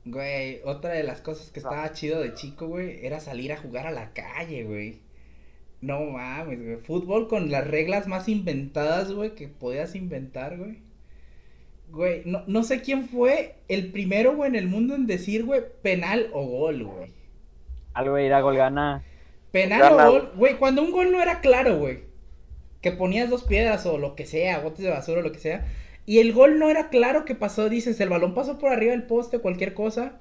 Güey, otra de las cosas que estaba chido de chico, güey, era salir a jugar a la calle, güey. No mames, güey. Fútbol con las reglas más inventadas, güey, que podías inventar, güey. Güey, no, no sé quién fue el primero, güey, en el mundo en decir, güey, penal o gol, güey. Algo de ir a gol gana. Penal Gana, o gol, güey, cuando un gol no era claro, güey. Que ponías dos piedras o lo que sea, botes de basura o lo que sea. Y el gol no era claro que pasó, dices, el balón pasó por arriba del poste, cualquier cosa.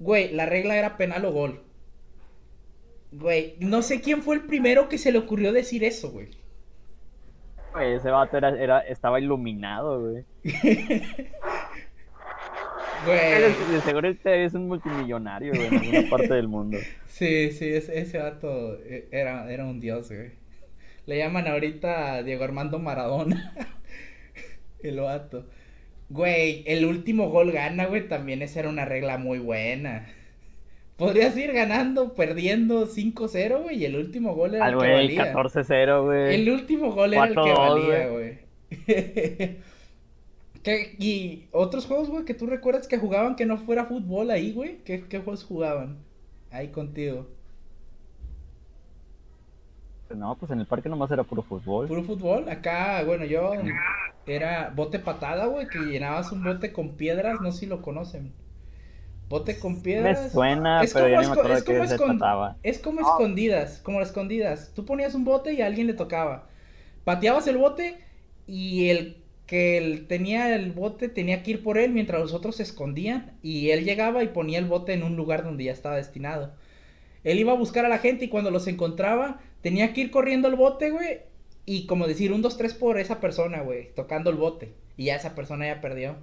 Güey, la regla era penal o gol. Güey, no sé quién fue el primero que se le ocurrió decir eso, güey. Güey, ese vato era, era, estaba iluminado, güey. Güey. De seguro este es un multimillonario, güey, en alguna parte del mundo. Sí, sí, ese, ese vato eh, era, era un dios, güey. Le llaman ahorita Diego Armando Maradona. el vato. Güey, el último gol gana, güey. También esa era una regla muy buena. Podrías ir ganando, perdiendo 5-0, güey. Y el último gol era Al el que güey, valía. 14-0, güey. El último gol era el que 4-2, valía, güey. ¿Qué- ¿Y otros juegos, güey, que tú recuerdas que jugaban que no fuera fútbol ahí, güey? ¿Qué, qué juegos jugaban? Ahí contigo. No, pues en el parque nomás era puro fútbol. Puro fútbol. Acá, bueno, yo era bote patada, güey, que llenabas un bote con piedras, no sé si lo conocen. Bote con Me piedras. suena, Es pero como ya ni me acuerdo de es qué se trataba. Es como Ah. escondidas, como las escondidas. Tú ponías un bote y a alguien le tocaba. Pateabas el bote y el que el- tenía el bote tenía que ir por él mientras los otros se escondían y él llegaba y ponía el bote en un lugar donde ya estaba destinado. Él iba a buscar a la gente y cuando los encontraba tenía que ir corriendo el bote, güey, y como decir un, dos, tres por esa persona, güey, tocando el bote. Y ya esa persona ya perdió.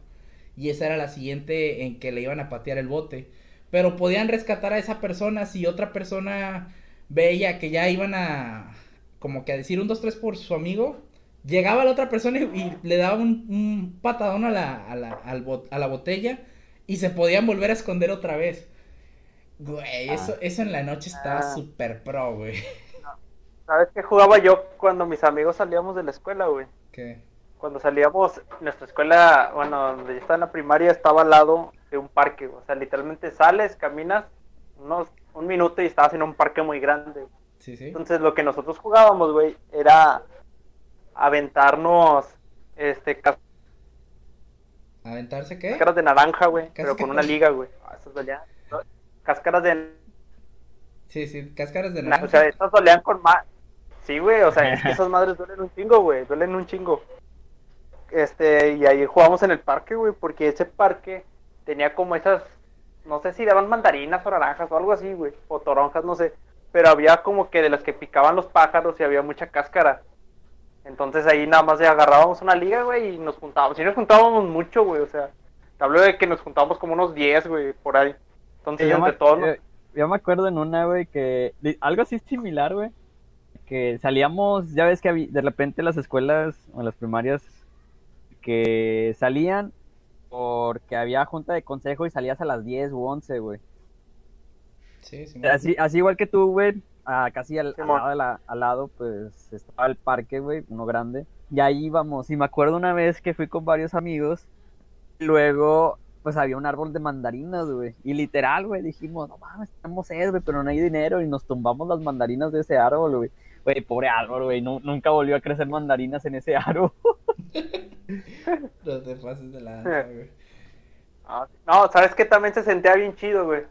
Y esa era la siguiente en que le iban a patear el bote. Pero podían rescatar a esa persona si otra persona veía que ya iban a como que a decir un, dos, tres por su amigo. Llegaba la otra persona y, y le daba un, un patadón a la, a, la, al bot- a la botella y se podían volver a esconder otra vez. Güey, eso, eso en la noche estaba Ah. súper pro, güey. ¿Sabes qué jugaba yo cuando mis amigos salíamos de la escuela, güey? ¿Qué? Cuando salíamos, nuestra escuela, bueno, donde yo estaba en la primaria, estaba al lado de un parque, o sea, literalmente sales, caminas unos un minuto y estabas en un parque muy grande. Sí, sí. Entonces lo que nosotros jugábamos, güey, era aventarnos este cas- ¿Aventarse qué? cáscaras de naranja, güey, pero con una liga, güey. Ah, esas dolían- no, Cáscaras de Sí, sí, cáscaras de na- naranja. o sea, estas dolían con más. Sí, güey, o sea, es que esas madres duelen un chingo, güey, duelen un chingo. Este, y ahí jugamos en el parque, güey, porque ese parque tenía como esas, no sé si daban mandarinas o naranjas o algo así, güey, o toronjas, no sé, pero había como que de las que picaban los pájaros y había mucha cáscara. Entonces ahí nada más agarrábamos una liga, güey, y nos juntábamos. Y nos juntábamos mucho, güey, o sea, te hablo de que nos juntábamos como unos 10, güey, por ahí. Entonces, yo, me, todos, eh, yo me acuerdo en una, güey, que algo así similar, güey, que salíamos, ya ves que de repente las escuelas o las primarias que salían porque había junta de consejo y salías a las 10 u 11, güey. Sí, sí. Así, así igual que tú, güey, ah, casi al, lado de la- al lado, pues estaba el parque, güey, uno grande. Y ahí íbamos. Y me acuerdo una vez que fui con varios amigos. Y luego, pues había un árbol de mandarinas, güey. Y literal, güey, dijimos, no mames, tenemos sed, güey, pero no hay dinero. Y nos tumbamos las mandarinas de ese árbol, güey. Güey, pobre árbol, güey, nu- nunca volvió a crecer mandarinas en ese árbol. No te de la. Ah, No, sabes que también se sentía bien chido, güey.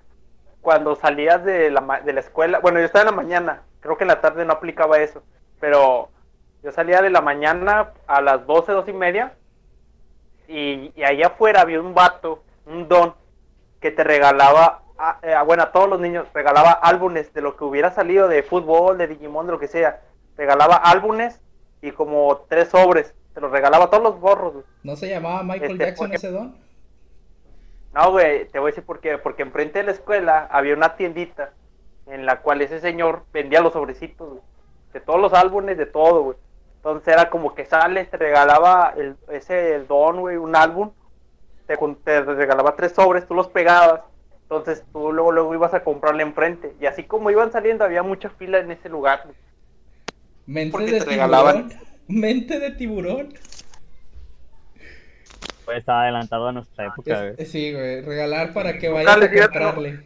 Cuando salías de la, de la escuela, bueno, yo estaba en la mañana, creo que en la tarde no aplicaba eso, pero yo salía de la mañana a las 12, 12 y media, y, y allá afuera había un vato, un don, que te regalaba, a- eh, bueno, a todos los niños, regalaba álbumes de lo que hubiera salido de fútbol, de Digimon, de lo que sea. Regalaba álbumes y como tres sobres, te los regalaba todos los borros, güey. ¿No se llamaba Michael Este, Jackson porque- ese don? No, güey, te voy a decir por qué. Porque enfrente de la escuela había una tiendita en la cual ese señor vendía los sobrecitos, güey. De todos los álbumes, de todo, güey. Entonces era como que sales, te regalaba el, ese el don, güey, un álbum. Te, regalaba tres sobres, tú los pegabas. Entonces tú luego, luego ibas a comprarle enfrente. Y así como iban saliendo, había mucha fila en ese lugar. güey. Porque te regalaban. tiburón. Mente de tiburón. Pues estaba adelantado a nuestra época, güey. Es- sí, güey. Regalar para que vayas a comprarle.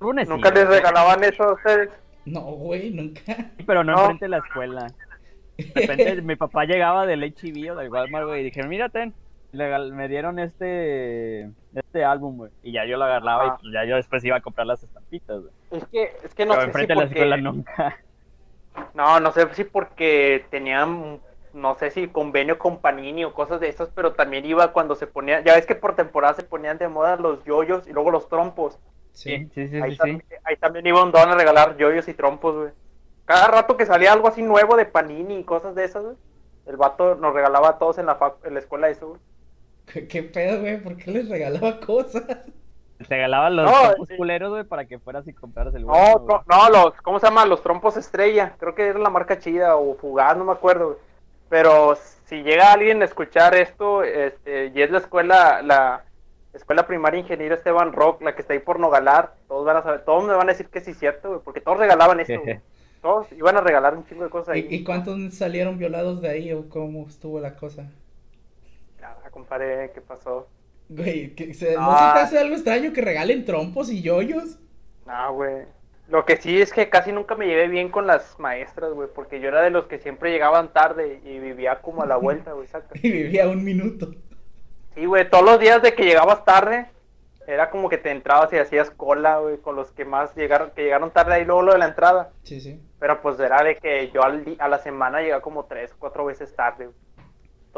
Nunca les regalaban eso a ustedes. No, güey, nunca. Pero no, No. enfrente de la escuela. De repente mi papá llegaba del HB o del Walmart, güey, y dijeron, mira, ten. Me dieron este este álbum, güey. Y ya yo lo agarraba y pues ya yo después iba a comprar las estampitas, güey. Es que, es que no pero sé si enfrente de la porque... escuela nunca. No, no sé si porque tenían, no sé si convenio con Panini o cosas de esas, pero también iba cuando se ponía, ya ves que por temporada se ponían de moda los yoyos y luego los trompos. Sí. Sí, sí, sí, ahí, sí. también, ahí también iba un don a regalar yoyos y trompos, güey. Cada rato que salía algo así nuevo de Panini y cosas de esas, güey, el vato nos regalaba a todos en la, en la escuela eso, güey. ¿Qué, qué pedo, güey? ¿Por qué les regalaba cosas? Te regalaban los No, trompos sí. culeros, güey, para que fueras y compraras el No, no, no, los, ¿cómo se llama? Los trompos estrella. Creo que era la marca chida o fugaz, no me acuerdo. güey. Pero si llega alguien a escuchar esto, este, y es la escuela, la escuela primaria ingeniero Esteban Rock, la que está ahí por Nogalar, todos van a saber, todos me van a decir que sí es cierto, güey, porque todos regalaban güey. Todos iban a regalar un chingo de cosas ahí. ¿Y, y cuántos salieron violados de ahí o cómo estuvo la cosa? Nada, compadre, ¿qué pasó? Güey, que se- ¿no Ah. se te hace algo extraño que regalen trompos y yoyos? No, güey. Lo que sí es que casi nunca me llevé bien con las maestras, güey, porque yo era de los que siempre llegaban tarde y vivía como a la vuelta, güey. Y vivía un minuto. Sí, güey, todos los días de que llegabas tarde, era como que te entrabas y hacías cola, güey, con los que más llegaron, que llegaron tarde ahí luego lo de la entrada. Sí, sí. Pero pues era de que yo al a la semana llegaba como tres, cuatro veces tarde. güey.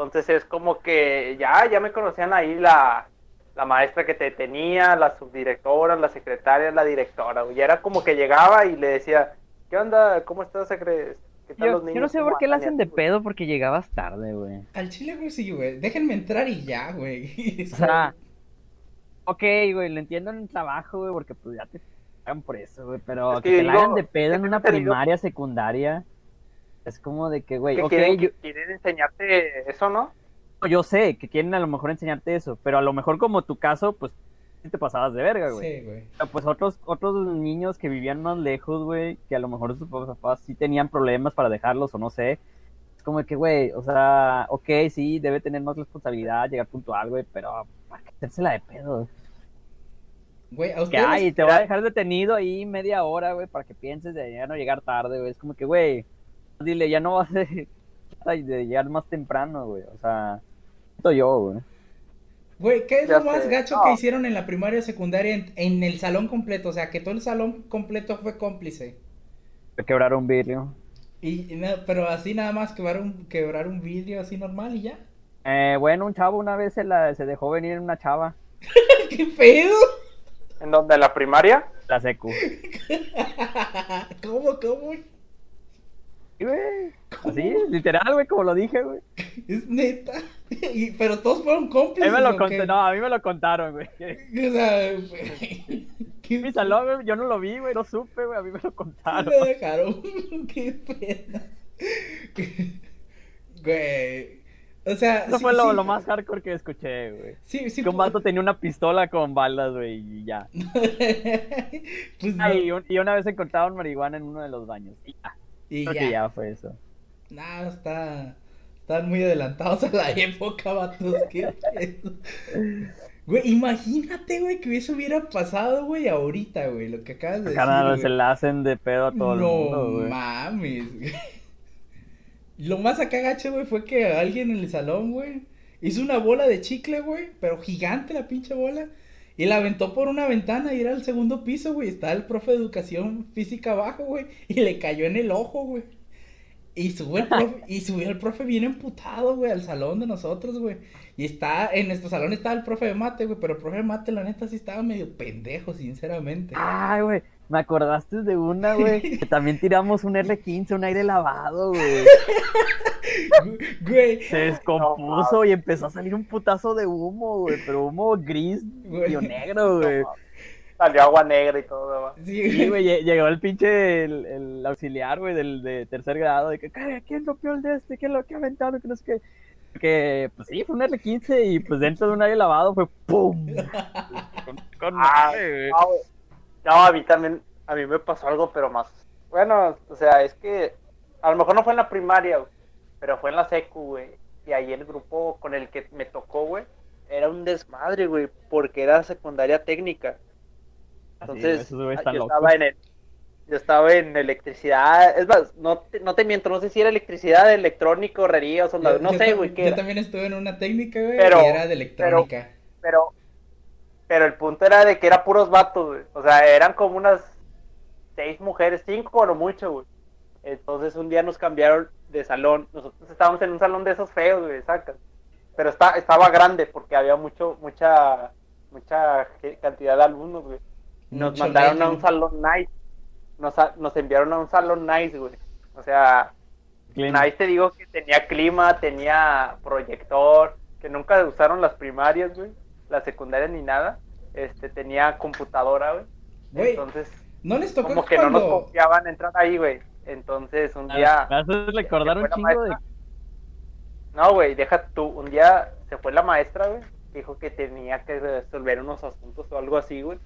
Entonces es como que ya, ya me conocían ahí la, la maestra que te tenía, la subdirectora, la secretaria, la directora. güey. Ya era como que llegaba y le decía, ¿qué onda? ¿Cómo estás, secre? ¿Qué tal los Yo, niños? yo no sé ¿Cómo por qué le andan?" Y hacen de pedo porque llegabas tarde, güey. Al chile, güey, sí, güey. Déjenme entrar y ya, güey. O sea, ok, güey, lo entiendo en el trabajo, güey, porque pues ya te pagan por eso, güey, pero Es que, que te la hagan de pedo en una primaria, secundaria, es como de que, güey, Que ok, quieren, yo, quieren enseñarte eso, ¿no? yo sé que quieren a lo mejor enseñarte eso, pero a lo mejor como tu caso, pues, sí te pasabas de verga, güey. Sí, güey. Pero, Pues otros, otros niños que vivían más lejos, güey, que a lo mejor sus papás sí tenían problemas para dejarlos o no sé. Es como de que, güey, o sea, ok, sí, debe tener más responsabilidad, llegar puntual, güey, pero ¿para qué hacérsela de pedo? Güey, a Que ustedes. ay, te voy a dejar detenido ahí media hora, güey, para que pienses de ya no llegar tarde, güey. Es como que, güey, dile, ya no vas de, de llegar más temprano, güey. O sea, siento yo, güey. Güey, ¿qué es Ya lo más sé. gacho No. que hicieron en la primaria y secundaria en, en el salón completo? O sea, que todo el salón completo fue cómplice. Quebrar un vidrio. Y, pero así nada más quebrar un, quebrar un vidrio así normal y ya. Eh, bueno, un chavo una vez se, la, se dejó venir una chava, ¿Qué pedo? En donde la primaria. la secu. ¿Cómo, cómo? Güey. Así, literal, güey, como lo dije, güey. Es neta. Y- pero todos fueron A mí cómplices. me lo ¿o conté, no, a mí me lo contaron, güey. O sea, güey, ¿qué Mi salón, güey, yo no lo vi, güey, no supe, güey, a mí me lo contaron. me dejaron? Qué pena. Güey. O sea, Eso sí, fue lo, sí. lo más hardcore que escuché, güey. Sí, sí. Que un vato tenía una pistola con balas, güey, y ya. pues no. Ah, y, un- y una vez encontraron marihuana en uno de los baños. Y ya, Y creo ya. que ya fue eso. No, está. Están muy adelantados a la época, vatos. Qué. Güey, imagínate, güey, que eso hubiera pasado, güey, ahorita, güey, lo que acabas de decir. se la hacen de pedo a todo el no mundo, güey. mames, güey. Lo más acá gacho, güey, fue que alguien en el salón, güey, hizo una bola de chicle, güey, pero gigante la pinche bola. Y la aventó por una ventana y era el segundo piso, güey. Estaba el profe de educación física abajo, güey. Y le cayó en el ojo, güey. Y sube el profe, y subió el profe bien emputado, güey, al salón de nosotros, güey. Y está, en nuestro salón estaba el profe de mate, güey, pero el profe de mate, la neta, sí estaba medio pendejo, sinceramente. Ay, güey, me acordaste de una, güey. Que también tiramos un R15, un aire lavado, güey. Güey, Se descompuso y empezó a salir un putazo de humo, güey. Pero humo gris y negro, güey. Salió agua negra y todo, ¿va? sí, güey, lle- llegó el pinche el, el auxiliar, güey, del de tercer grado, de que, "¿Qué? ¿quién rompió el de este? ¿Quién lo que ha aventado? Que no sé qué. Que, pues sí, fue un R15 y pues dentro de un aire lavado fue ¡pum! Con, con Ah, madre, güey. no, güey. No, a mí también, a mí me pasó algo, pero más. Bueno, o sea, es que a lo mejor no fue en la primaria, güey, pero fue en la secu, güey. Y ahí el grupo con el que me tocó, güey, era un desmadre, güey, porque era secundaria técnica. Entonces, esos güeyes ah, yo locos. estaba en el, yo estaba en electricidad, es más, no te, no te miento, no sé si era electricidad, electrónico, herrería o soldadura, Yo- no yo sé, güey, Yo era. también estuve en una técnica, güey, Pero- y era de electrónica. pero pero el punto era de que era puros vatos, güey. O sea, eran como unas seis mujeres, cinco o lo mucho, güey. Entonces un día nos cambiaron de salón. Nosotros estábamos en un salón de esos feos, güey, sacas. Pero está, estaba grande porque había mucho, mucha, mucha cantidad de alumnos, güey. Nos Mucho mandaron a un salón nice. Nos, nos enviaron a un salón nice, güey. O sea, Clean. Nice te digo que tenía clima, tenía proyector, que nunca usaron las primarias, güey, la secundaria ni nada. Este, tenía computadora, güey. Güey, Entonces, ¿no les tocó como que no nos confiaban entrar ahí, güey. Entonces, un Ah, día... Me haces recordar un chingo de. No, güey, deja tú. Un día se fue la maestra, güey. Dijo que tenía que resolver unos asuntos o algo así, güey.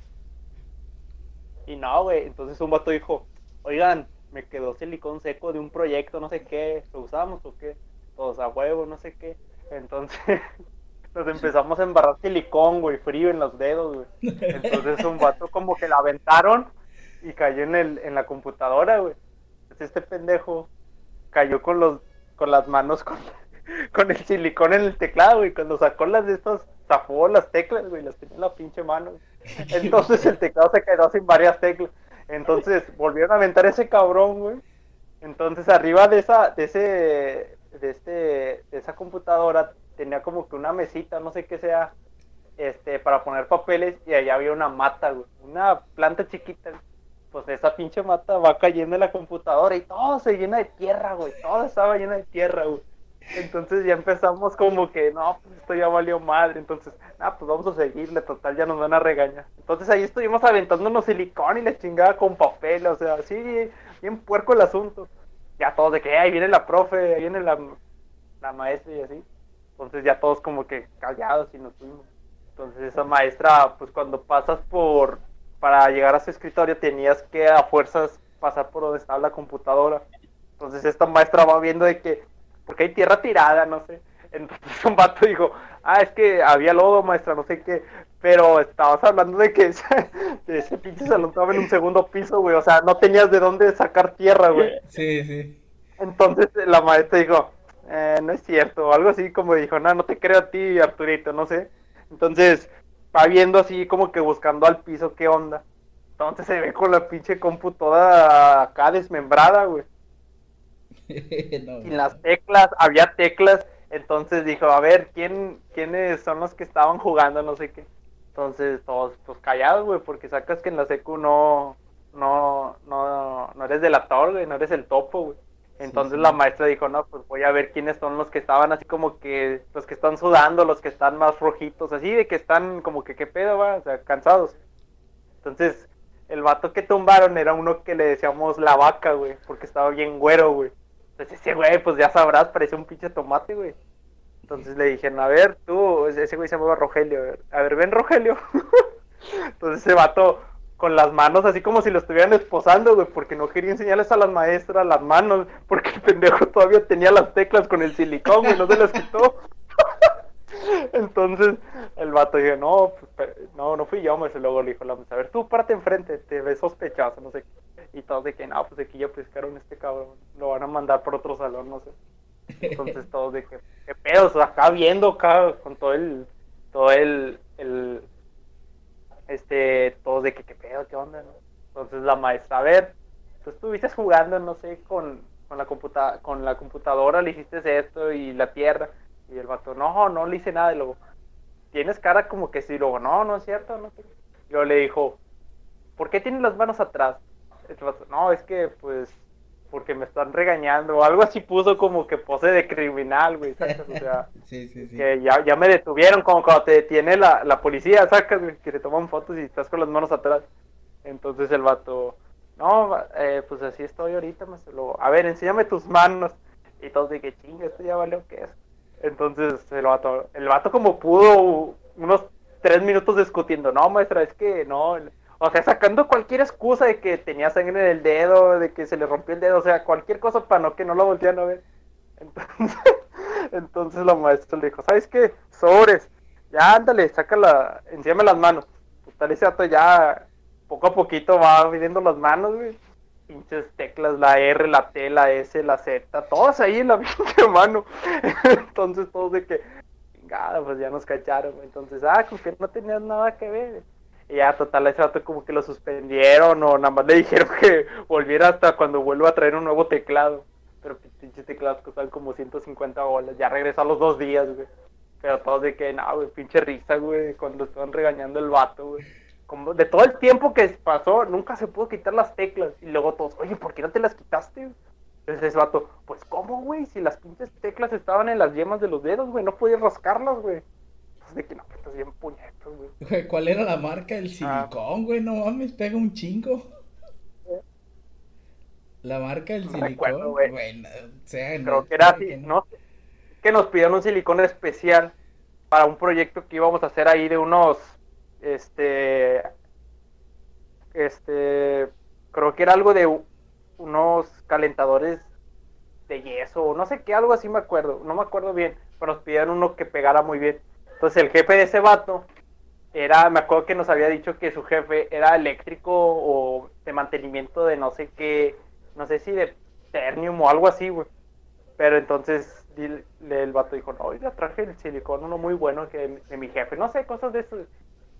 Y no, güey. Entonces un vato dijo, oigan, me quedó silicón seco de un proyecto, no sé qué. ¿Lo usamos o qué? Todos a huevo, no sé qué. Entonces nos empezamos a embarrar silicón, güey, frío en los dedos, güey. Entonces un vato como que la aventaron y cayó en, el, en la computadora, güey. Entonces este pendejo cayó con los con las manos con, con el silicón en el teclado, güey. Cuando sacó las de estas, zafó las teclas, güey, las tenía en la pinche mano. güey. Entonces el teclado se quedó sin varias teclas. Entonces volvieron a aventar ese cabrón, güey. Entonces arriba de esa, de ese, de este, de esa computadora tenía como que una mesita, no sé qué sea, este, para poner papeles y allá había una mata, güey, una planta chiquita. Pues esa pinche mata va cayendo en la computadora y todo se llena de tierra, güey, todo estaba lleno de tierra, güey. Entonces ya empezamos como que, no, pues esto ya valió madre. Entonces, ah, pues vamos a seguirle, total, ya nos van a regañar. Entonces ahí estuvimos aventándonos silicón y la chingada con papel, o sea, así, bien puerco el asunto. Ya todos de que, "Eh, ahí viene la profe, ahí viene la, la maestra y así. Entonces ya todos como que callados y nos fuimos. Entonces esa maestra, pues cuando pasas por, para llegar a su escritorio tenías que a fuerzas pasar por donde estaba la computadora. Entonces esta maestra va viendo de que, porque hay tierra tirada, no sé. Entonces un vato dijo, ah, es que había lodo, maestra, no sé qué. Pero estabas hablando de que ese, de ese pinche salón estaba en un segundo piso, güey. O sea, no tenías de dónde sacar tierra, güey. Sí, sí. Entonces la maestra dijo, eh, no es cierto, o algo así como dijo, no, no te creo a ti, Arturito, no sé. Entonces va viendo así como que buscando al piso qué onda. Entonces se ve con la pinche compu toda acá desmembrada, güey. No, Sin las teclas, había teclas. Entonces dijo, a ver, ¿quién, ¿quiénes son los que estaban jugando? No sé qué. Entonces todos, pues callados, güey, porque sacas que en la secu no, no, no, no eres delator, güey, no eres el topo, güey. Entonces la maestra dijo, no, pues voy a ver quiénes son los que estaban así como que, los que están sudando, los que están más rojitos, así de que están como que, ¿qué pedo, va? O sea, cansados. Entonces, el vato que tumbaron era uno que le decíamos la vaca, güey, porque estaba bien güero, güey. Entonces ese güey, pues ya sabrás, parecía un pinche tomate, güey. Entonces le dijeron, a ver, tú, ese güey se llamaba Rogelio, a ver, a ver, ven Rogelio. Entonces ese vato con las manos así como si lo estuvieran esposando, güey, porque no quería enseñarles a las maestras las manos, porque el pendejo todavía tenía las teclas con el silicón, güey, no se las quitó. Entonces el vato dijo, no, pues, no, no fui yo, maestro. Luego le dijo la a ver, tú párate enfrente, te ves sospechoso, no sé. qué. Y todos de que, no, pues aquí ya pescaron a este cabrón, lo van a mandar por otro salón, no sé. Entonces todos de que, qué pedos, acá viendo acá con todo el, todo el, el, este, todos de que, qué pedo, qué onda, ¿no? Entonces la maestra, a ver, tú estuviste jugando, no sé, con, con la computa con la computadora, le hiciste esto y la tierra. Y el vato, no, no le hice nada. Y luego, tienes cara como que sí, luego, no, no es cierto, no sé. Yo le dijo, ¿por qué tienes las manos atrás? El vato, no, es que, pues, porque me están regañando. O algo así puso como que pose de criminal, güey, ¿sacas? O sea, Sí, sí, sí. que ya, ya me detuvieron, como cuando te detiene la, la policía, sacas, güey, que te toman fotos y estás con las manos atrás. Entonces el vato, no, eh, pues así estoy ahorita, maestro. Luego, a ver, enséñame tus manos. Y todos de que chinga, esto ya valió que es. Entonces el vato, el vato como pudo, unos tres minutos discutiendo, no, maestra, es que no. O O sea, sacando cualquier excusa de que tenía sangre en el dedo, de que se le rompió el dedo, o sea, cualquier cosa para no que no lo voltean a ver. Entonces, entonces la maestra le dijo, ¿sabes qué? Sobres, ya ándale, sácala, encima las manos. Total, ese dato ya poco a poquito va midiendo las manos, güey. Pinches teclas, la R, la T, la S, la Z, todas ahí en la pinche mano. Entonces todos de que, chingada, pues ya nos cacharon. Entonces, ah, con que no tenías nada que ver. Y ya, total, ese dato como que lo suspendieron o nada más le dijeron que volviera hasta cuando vuelva a traer un nuevo teclado. Pero pinches teclados costaban como 150 bolas. Ya regresó a los dos días, güey. Pero todos de que, no, güey, pinche risa, güey, cuando estaban regañando el vato, güey. Como de todo el tiempo que pasó, nunca se pudo quitar las teclas. Y luego todos, oye, ¿por qué no te las quitaste? Entonces ese vato, pues, ¿cómo, güey? Si las pinches teclas estaban en las yemas de los dedos, güey, no podías rascarlas, güey. Entonces de que, no, pues, estás bien puñetos, güey. ¿cuál era la marca? El silicón, güey, no mames, pega un chingo. La marca del No silicón, recuerdo, güey. güey, no, o sea, Creo no- que era así, que ¿no? Que nos pidieron un silicón especial para un proyecto que íbamos a hacer ahí de unos, este, este, creo que era algo de unos calentadores de yeso, o no sé qué, algo así me acuerdo, no me acuerdo bien, pero nos pidieron uno que pegara muy bien. Entonces el jefe de ese vato era, me acuerdo que nos había dicho que su jefe era eléctrico o de mantenimiento de no sé qué, no sé si de Ternium o algo así, güey. Pero entonces el vato dijo, no, oiga, traje el silicón, uno muy bueno que de, de mi jefe, no sé, cosas de eso.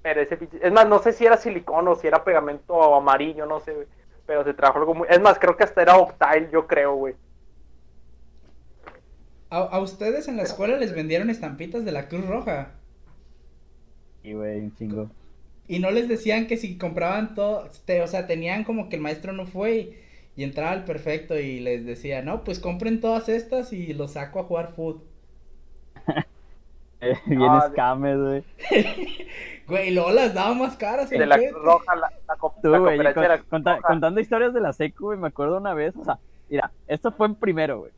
Pero ese es más, no sé si era silicón o si era pegamento amarillo, no sé, güey. Pero se trajo algo muy, es más, creo que hasta era Octile, yo creo, güey. ¿A, a ustedes en la escuela les vendieron estampitas de la Cruz Roja? Y, güey, un chingo. Y no les decían que si compraban todo, te- o sea, tenían como que el maestro no fue y, y entraba el perfecto y les decía, no, pues compren todas estas y los saco a jugar foot. Eh, bien Ah, escames, güey. Güey, y luego las daba más caras. De ¿el la? Cruz Roja, la, la, co- Tú, la güey, conferencia de la con- Cruz conta- Roja. contando historias de la secu, güey, me acuerdo una vez, o sea, mira, esto fue en primero, güey.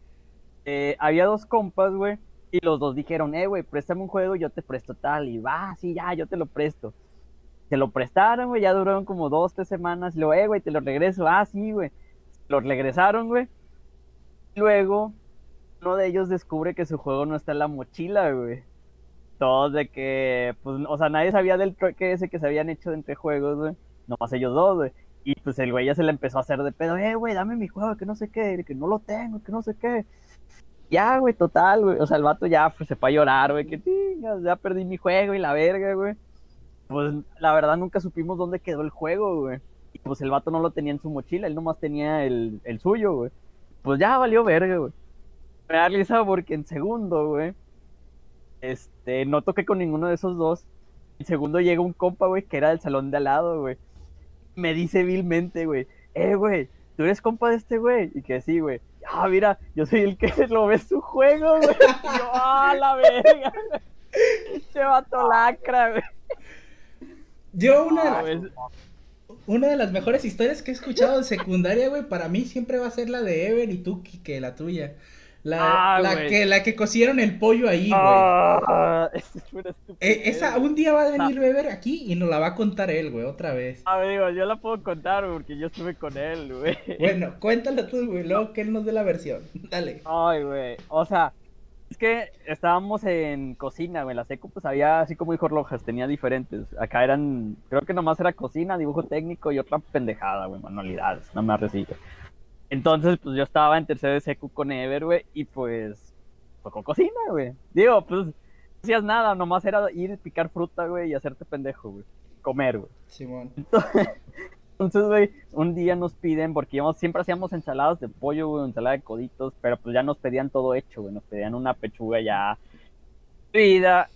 Eh, había dos compas, güey, y los dos dijeron, eh, güey, préstame un juego yo te presto tal, y va, sí, ya, yo te lo presto. Se lo prestaron, güey, ya duraron como dos, tres semanas, y luego, eh, güey, te lo regreso, ah, sí, güey. Los regresaron, güey. Luego, uno de ellos descubre que su juego no está en la mochila, güey. Todos de que, pues, o sea, nadie sabía del trueque ese que se habían hecho entre juegos, güey. Nomás ellos dos, güey. Y pues el güey ya se le empezó a hacer de pedo, eh, güey, dame mi juego, que no sé qué, que no lo tengo, que no sé qué. Ya, güey, total, güey. O sea, el vato ya pues, se fue a llorar, güey, que tingas, ya perdí mi juego y la verga, güey. Pues la verdad nunca supimos dónde quedó el juego, güey. Y pues el vato no lo tenía en su mochila, él nomás tenía el, el suyo, güey. Pues ya valió verga, güey. Me da risa porque en segundo, güey, este, no toqué con ninguno de esos dos. En segundo llega un compa, güey, que era del salón de al lado, güey. Me dice vilmente, güey, eh, güey, ¿tú eres compa de este güey? Y que sí, güey. Ah, mira, yo soy el que lo ve su juego, güey. Y yo, ah, la verga, vato lacra, güey. Yo una, de- güey. una de las mejores historias que he escuchado de secundaria, güey, para mí siempre va a ser la de Ever y Tuki, que la tuya. La, Ah, la que, la que cocieron el pollo ahí, güey. Ah, es Eh, esa, un día va a venir Weber aquí y nos la va a contar él, güey, otra vez. A ver, digo, yo la puedo contar porque yo estuve con él, güey. Bueno, cuéntala tú, güey, luego que él nos dé la versión. Dale. Ay, güey. O sea, es que estábamos en cocina, güey. La secu, pues había, así como dijo Rojas, tenía diferentes. Acá eran, creo que nomás era cocina, dibujo técnico y otra pendejada, güey, manualidades, no me recito. Entonces, pues yo estaba en tercero de secu con Ever, güey, y pues tocó cocina, güey. Digo, pues no hacías nada, nomás era ir, picar fruta, güey, y hacerte pendejo, güey. Comer, güey. Simón. Entonces, güey, un día nos piden, porque íbamos, siempre hacíamos ensaladas de pollo, güey, ensalada de coditos, pero pues ya nos pedían todo hecho, güey, nos pedían una pechuga ya vida,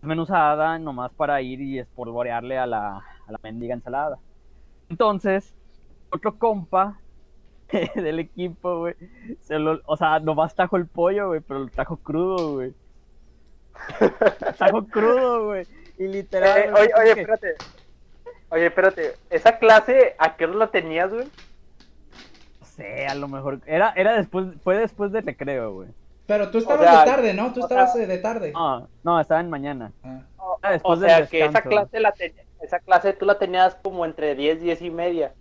menuzada, nomás para ir y espolvorearle a la, a la mendiga ensalada. Entonces, otro compa del equipo, güey, se lo, o sea, nomás trajo el pollo, güey, pero lo trajo crudo, güey. trajo crudo, güey, y literal... Eh, oye, oye, que- espérate. Oye, espérate. ¿Esa clase a qué hora la tenías, güey? No sé, a lo mejor. Era, era después, fue después del recreo, güey. Pero tú estabas sea, de tarde, ¿no? Tú estabas sea- eh, de tarde. No, no, estaba en mañana. Ah. O, Ah, o sea, que esa clase la ten- esa clase tú la tenías como entre 10, 10 y media.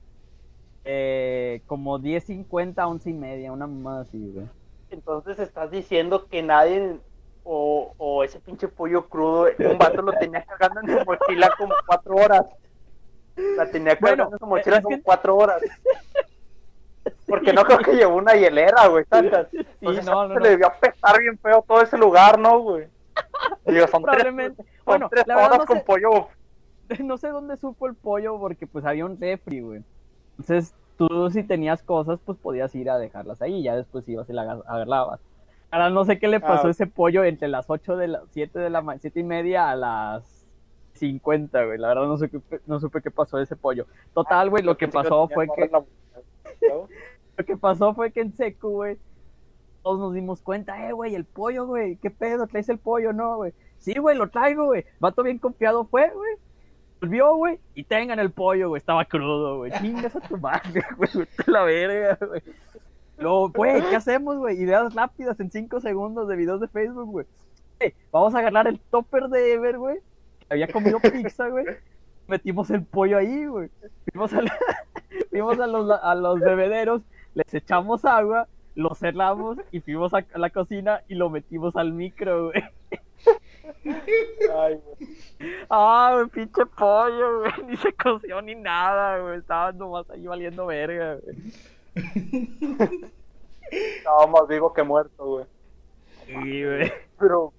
Eh, como 10.50, 11 y media, una más así, güey. Entonces estás diciendo que nadie, o, o ese pinche pollo crudo, un vato lo tenía cargando en su mochila como cuatro horas. La tenía cargando Bueno, en su mochila es como que- cuatro horas. Porque no creo que llevó una hielera, güey, tantas. Sí, Entonces, no, no, se no. le debió apestar bien feo todo ese lugar, ¿no, güey? Digo, son tres, son Bueno, tres la verdad horas no con sé- pollo. no sé dónde supo el pollo porque pues había un refri, güey. Entonces tú si tenías cosas pues podías ir a dejarlas ahí y ya después ibas y las aga- agarrabas. Ahora no sé qué le pasó Ah. a ese pollo entre las 8 de las 7 de la mañana, 7 y media a las 50, güey. La verdad no, qué, no supe qué pasó a ese pollo. Total, güey, lo que pasó fue que la lo que pasó fue que en seco, güey, todos nos dimos cuenta, eh, güey, el pollo, güey, ¿qué pedo? ¿Traes el pollo? No, güey. Sí, güey, lo traigo, güey. Vato bien confiado fue, güey. Volvió, güey, y tengan el pollo, güey. Estaba crudo, güey. Chingas a tu madre, güey. La verga, güey. Luego, güey, ¿qué hacemos, güey? Ideas rápidas en 5 segundos de videos de Facebook, güey. Vamos a agarrar el topper de Ever, güey. Había comido pizza, güey. Metimos el pollo ahí, güey. Fuimos a, la- fuimos a los, a los bebederos, les echamos agua, lo cerramos y fuimos a la cocina y lo metimos al micro, güey. Ay, güey. Ah, güey, pinche pollo, güey. Ni se coció ni nada, güey. Estaba nomás ahí valiendo verga, güey. Estaba más vivo que muerto, güey. Sí, güey. Pero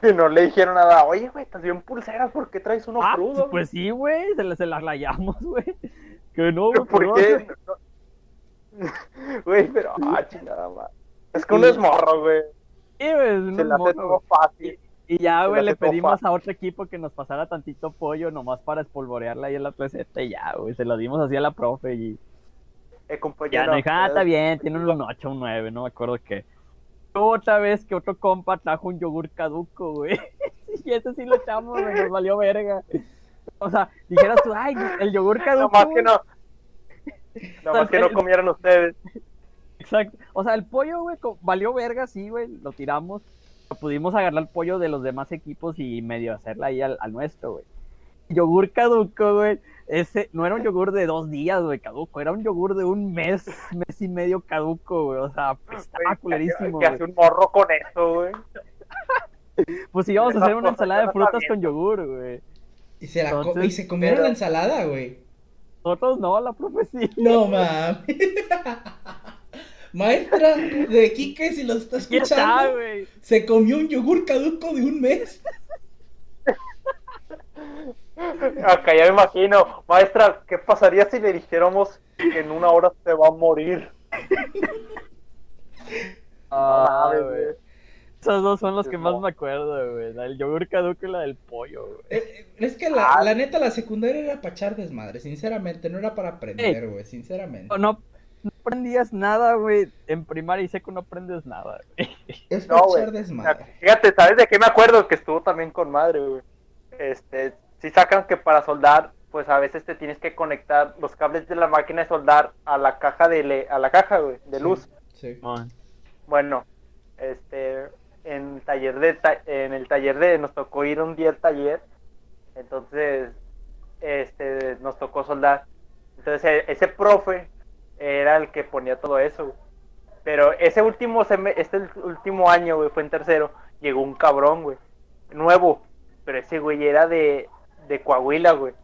que no le dijeron nada. Oye, güey, estás bien pulseras, ¿por qué traes uno Ah, crudo? pues sí, güey. Se, la- las rayamos, güey. Que no, güey. ¿Por qué? güey. Güey, pero, ah, chingada más. Es que uno es morro, güey. Sí, güey. es Se le hace todo fácil. Y ya, güey, le pedimos fácil. a otro equipo que nos pasara tantito pollo nomás para espolvorearla ahí en la receta y ya, güey. Se lo dimos así a la profe y Eh, ya dijo, ah, está bien, tiene un 8 un 9, no me acuerdo qué. Otra vez que otro compa trajo un yogur caduco, güey. Y ese sí lo echamos, güey, nos valió verga. O sea, dijeras tú, ay, el yogur caduco. Nomás que güey". no. Nomás que no comieran ustedes. Exacto. O sea, el pollo, güey, valió verga, sí, güey, lo tiramos. Pudimos agarrar el pollo de los demás equipos y medio hacerla ahí al, al nuestro, güey. Yogur caduco, güey. Ese no era un yogur de dos días, güey, caduco. Era un yogur de un mes, mes y medio caduco, güey. O sea, estaba Güey, culerísimo, Que güey. hace un morro con eso, güey. Pues íbamos a hacer una ensalada de frutas con yogur, güey. Y se, la co- Entonces, y se comieron pero- la ensalada, güey. Nosotros no, la profe sí. No mames. Maestra de Quique, si lo está está, escuchando, güey. se comió un yogur caduco de un mes. Acá ya me imagino. Maestra, ¿qué pasaría si le dijéramos que en una hora se va a morir? Ah, güey. Esos dos son los que más me acuerdo, güey. La del yogur caduco y la del pollo, güey. Eh, eh, Es que la, Ah. la neta, la secundaria era para echar desmadre, sinceramente, no era para aprender, güey, sinceramente. No, no, aprendías nada, güey. En primaria y seco no aprendes nada, güey. Es No, echar desmadre. Fíjate, ¿sabes de qué me acuerdo? Que estuvo también con madre, güey. Este, si sacan que para soldar, pues a veces te tienes que conectar los cables de la máquina de soldar a la caja de le- a la caja, güey, de Sí, luz. Sí. Bueno, este, en taller de ta- en el taller de nos tocó ir un día al taller, entonces, este, nos tocó soldar. Entonces e- ese profe era el que ponía todo eso. Pero ese último este último año, fue en tercero, llegó un cabrón, güey, nuevo, pero ese güey era de de Coahuila, güey.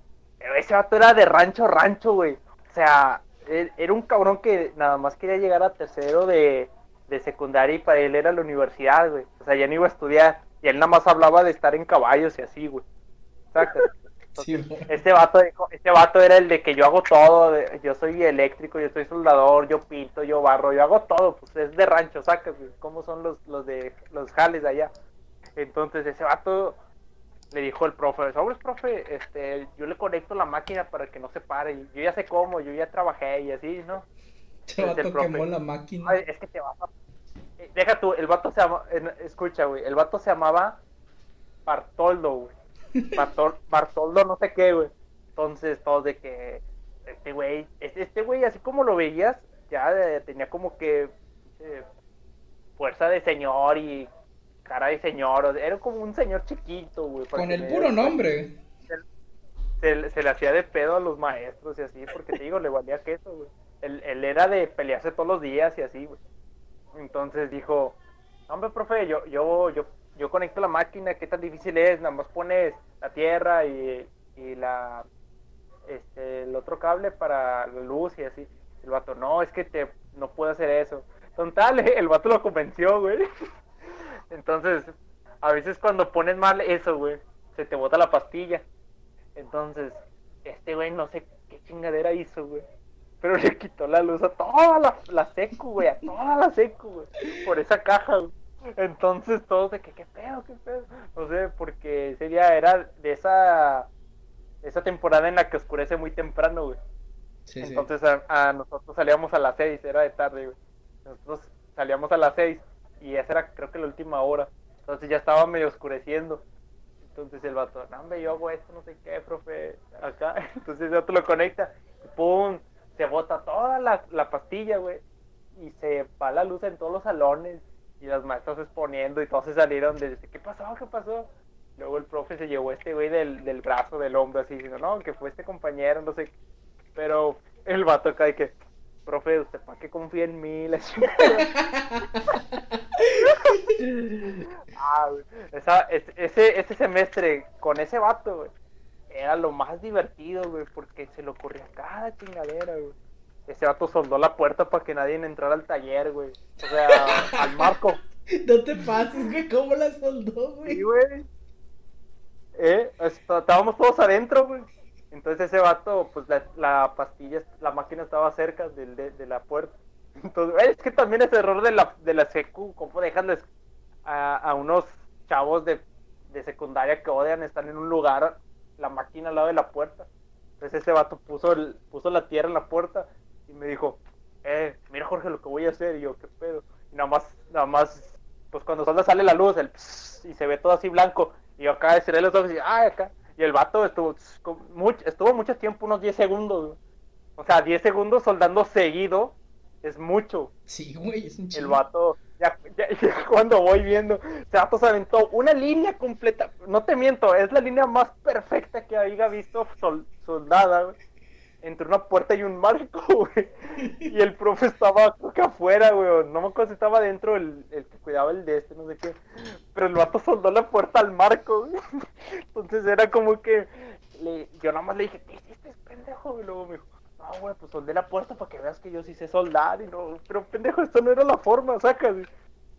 Ese vato era de rancho rancho, güey. O sea, él- era un cabrón que nada más quería llegar a tercero de, de secundaria y para él era la universidad, güey. O sea, ya no iba a estudiar. Y él nada más hablaba de estar en caballos y así, güey. Exacto. Sí, güey. Este vato, dijo- este vato era el de que yo hago todo, yo soy eléctrico, yo soy soldador, yo pinto, yo barro, yo hago todo, pues es de rancho, saca, güey, cómo son los, los de los jales de allá. Entonces ese vato le dijo el profe, sobres profe, este, yo le conecto la máquina para que no se pare, yo ya sé cómo, yo ya trabajé y así, ¿no? Este el vato profe. quemó la máquina. Ay, es que te vas a... eh, Deja tú, el vato se llama... eh, Escucha, güey. El vato se llamaba Bartoldo, güey. Bartol- Bartoldo no sé qué, güey. Entonces, todos de que... Este güey... Este este güey, así como lo veías, ya eh, tenía como que... eh, fuerza de señor y cara de señor. o sea, Era como un señor chiquito, güey. Con el puro nombre. Sí, se, se le hacía de pedo a los maestros y así, porque te digo, le valía queso, güey. Él, él era de pelearse todos los días y así, güey. Entonces dijo, hombre, profe, yo, yo, yo, yo conecto la máquina, ¿qué tan difícil es? Nada más pones la tierra y, y la, este, el otro cable para la luz y así. El vato, no, es que te, no puedo hacer eso. Total, el vato lo convenció, güey. Entonces, a veces cuando pones mal eso, güey, se te bota la pastilla. Entonces, este güey no sé qué chingadera hizo, güey. Pero le quitó la luz a toda la, la secu, güey, a toda la secu, güey. Por esa caja, güey. Entonces todos de que, ¿qué pedo, qué pedo? No sé, porque ese día era de esa, esa temporada en la que oscurece muy temprano, güey. Sí, sí. Entonces a, a nosotros salíamos a las 6, era de tarde, güey. Nosotros salíamos a las 6 y esa era creo que la última hora. Entonces ya estaba medio oscureciendo. Entonces el vato, no, hombre, yo hago esto, no sé qué, profe, acá. Entonces el otro lo conecta y pum, se bota toda la, la pastilla, güey. Y se va la luz en todos los salones. Y las maestras exponiendo y todos se salieron de, ¿qué pasó? ¿Qué pasó? Luego el profe se llevó a este güey del, del brazo, del hombro, así, diciendo, no, que fue este compañero, no sé. Pero el vato acá de que, profe, ¿usted para qué confía en mí? La ah. Esa, es- ese, ese semestre con ese vato, güey, era lo más divertido, güey, porque se le ocurría cada chingadera, güey. Ese vato soldó la puerta para que nadie entrara al taller, güey. O sea, al marco. No te pases, güey, ¿cómo la soldó, güey? Sí, güey. Eh, est- estábamos todos adentro, güey. Entonces ese vato, pues la, la pastilla, la máquina estaba cerca de, de la puerta. Entonces, eh, es que también es error de la, de la secu, ¿cómo dejarles a, a unos chavos de, de secundaria que odian estar en un lugar, la máquina al lado de la puerta? Entonces ese vato puso, el, puso la tierra en la puerta y me dijo, eh, mira Jorge lo que voy a hacer. Y yo, ¿qué pedo? Y nada más, nada más, pues cuando solo sale la luz, el pss, y se ve todo así blanco. Y yo acá cerré los ojos y, ay, acá. Y el vato estuvo, tss, con much- estuvo mucho tiempo, unos 10 segundos. O sea, 10 segundos soldando seguido es mucho. Sí, güey, es un El vato, ya, ya- ya cuando voy viendo, ese vato se aventó una línea completa. No te miento, es la línea más perfecta que haya visto sol- soldada, güey, Entre una puerta y un marco, güey. Y el profe estaba que afuera, güey. No me acuerdo si estaba dentro el, el que cuidaba el de este, no sé qué. Pero el vato soldó la puerta al marco, güey. Entonces era como que le- yo nada más le dije, ¿qué hiciste, pendejo? Y luego me dijo, no, güey, pues soldé la puerta para que veas que yo sí sé soldar. Y no, pero pendejo, esto no era la forma, sacas.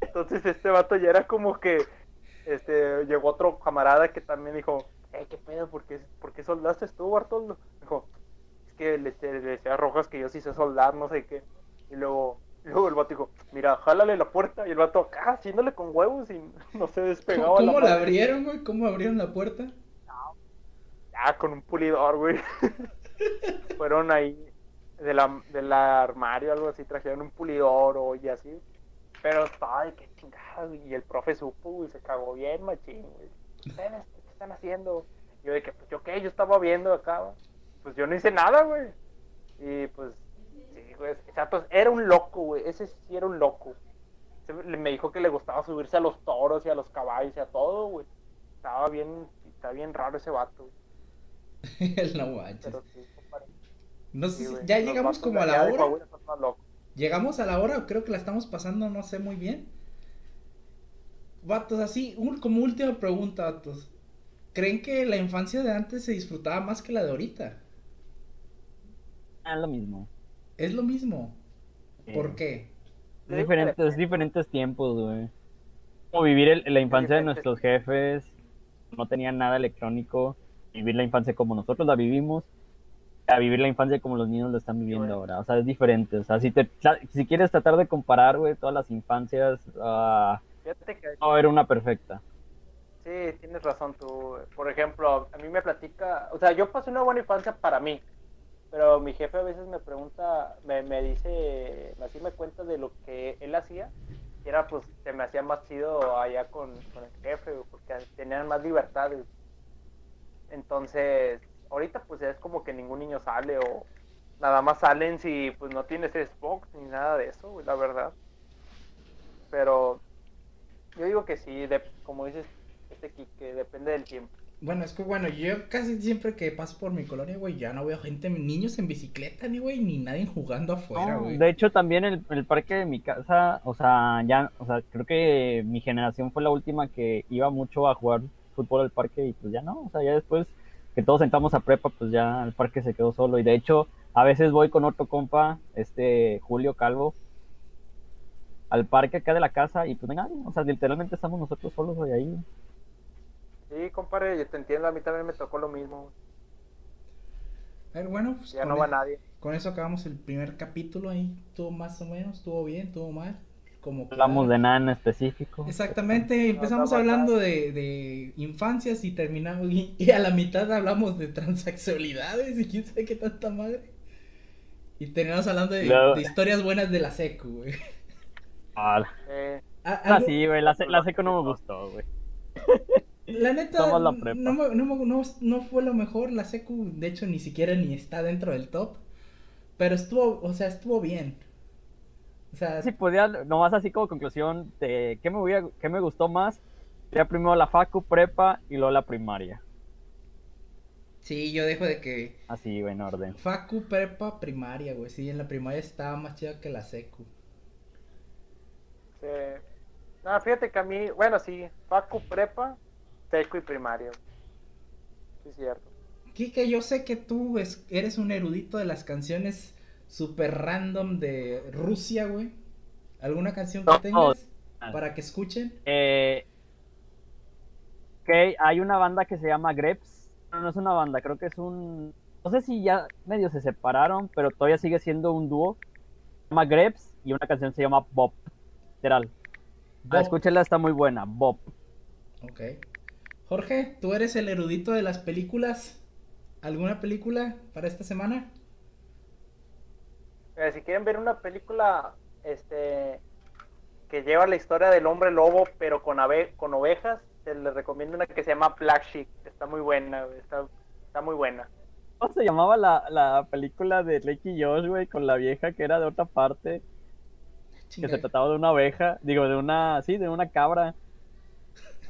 Entonces este vato ya era como que, este, llegó otro camarada que también dijo, eh, ¿qué pedo? ¿Por qué, por qué soldaste tú, Bartoldo? Dijo, que le, le decía a Rojas que yo sí sé soldar, no sé qué. Y luego, luego el vato dijo, mira, jálale la puerta. Y el vato acá, haciéndole con huevos y no se despegaba. ¿Cómo la abrieron, güey? ¿Cómo abrieron la puerta? Ya, con un pulidor, güey. Fueron ahí de la, del armario, algo así, trajeron un pulidor o y así. Pero estaba de que chingada. Y el profe supo, güey, se cagó bien, machín, güey. ¿Ustedes qué están haciendo? Yo de que, pues, ¿yo qué? Yo estaba viendo acá, güey. Pues yo no hice nada, güey. Y pues, sí, güey. Era un loco, güey. Ese sí era un loco. Se- Me dijo que le gustaba subirse a los toros y a los caballos y a todo, güey. Estaba bien, está bien raro ese vato, güey. no manches. Pero sí. No sé Sí, güey. ya llegamos como a la hora. Coahuila. Llegamos a la hora creo que la estamos pasando, no sé muy bien. Vatos, así, un- como última pregunta, vatos. ¿Creen que la infancia de antes se disfrutaba más que la de ahorita? Ah, lo mismo. Es lo mismo. ¿Por qué? Es diferentes, diferentes tiempos, güey. Como vivir el- la infancia de nuestros jefes, no tenían nada electrónico, vivir la infancia como nosotros la vivimos, a vivir la infancia como los niños lo están viviendo ahora. O sea, es diferente. O sea, si, te, si quieres tratar de comparar, güey, todas las infancias, ah, Fíjate que no era una perfecta. sí, tienes razón tú. Por ejemplo, a mí me platica, o sea, yo pasé una buena infancia para mí, pero mi jefe a veces me pregunta, me, me dice, así me cuenta de lo que él hacía, y era pues, se me hacía más chido allá con, el jefe, porque tenían más libertades. Entonces, ahorita pues es como que ningún niño sale o nada más salen si pues no tienes Xbox ni nada de eso, la verdad. Pero yo digo que sí, de, como dices, este que depende del tiempo. Bueno, es que bueno, yo casi siempre que paso por mi colonia, güey, ya no veo gente, niños en bicicleta, ni güey, ni nadie jugando afuera, No, güey. de hecho, también el, el parque de mi casa, o sea, ya, o sea, creo que mi generación fue la última que iba mucho a jugar fútbol al parque y pues ya no, o sea, ya después que todos entramos a prepa, pues ya el parque se quedó solo y de hecho, a veces voy con otro compa, este Julio Calvo, al parque acá de la casa y pues venga, o sea, literalmente estamos nosotros solos güey, ahí. Sí, compadre, yo te entiendo, a mí también me tocó lo mismo. A ver, bueno, pues Ya con, no e- va nadie. con eso acabamos el primer capítulo ahí, estuvo más o menos, estuvo bien, estuvo mal, como Hablamos de nada en específico. Exactamente, empezamos hablando de, de infancias y terminamos, y, y a la mitad hablamos de transexualidades y quién sabe qué tanta madre. Y terminamos hablando de, historias buenas de la secu, güey. Ah, Eh, ah, algo- sí, güey, la, se- la seco no me gustó, güey. La neta, la no, me- no, me- no, no fue lo mejor, la secu, de hecho, ni siquiera ni está dentro del top. Pero estuvo, o sea, estuvo bien. O sea, Si podía, nomás así como conclusión de qué me, hubiera- qué me gustó más, sería primero la facu, prepa y luego la primaria. sí, yo dejo de que Así, en orden. Facu, prepa, primaria, güey. Sí, en la primaria estaba más chida que la secu. sí. No, fíjate que a mí, bueno, sí, Facu, prepa, seco y primaria. Sí, es cierto. Kike, yo sé que tú es- eres un erudito de las canciones super random de Rusia, güey. ¿Alguna canción que No, tengas no. para que escuchen? Eh, ok, hay una banda que se llama Greps. No, no es una banda, creo que es un... No sé si ya medio se separaron, pero todavía sigue siendo un dúo. Se llama Greps y una canción se llama Bob. Literal. Ah, Bob. escúchenla, está muy buena. Bob. Ok. Jorge, tú eres el erudito de las películas. ¿Alguna película para esta semana? Eh, si quieren ver una película este que lleva la historia del hombre lobo pero con ave con ovejas, se les recomiendo una que se llama Black Sheep. Está muy buena, está, está muy buena. ¿Cómo se llamaba la, la película de Drake y Josh, güey, con la vieja que era de otra parte? Que se trataba de una oveja, digo, de una, sí, de una cabra.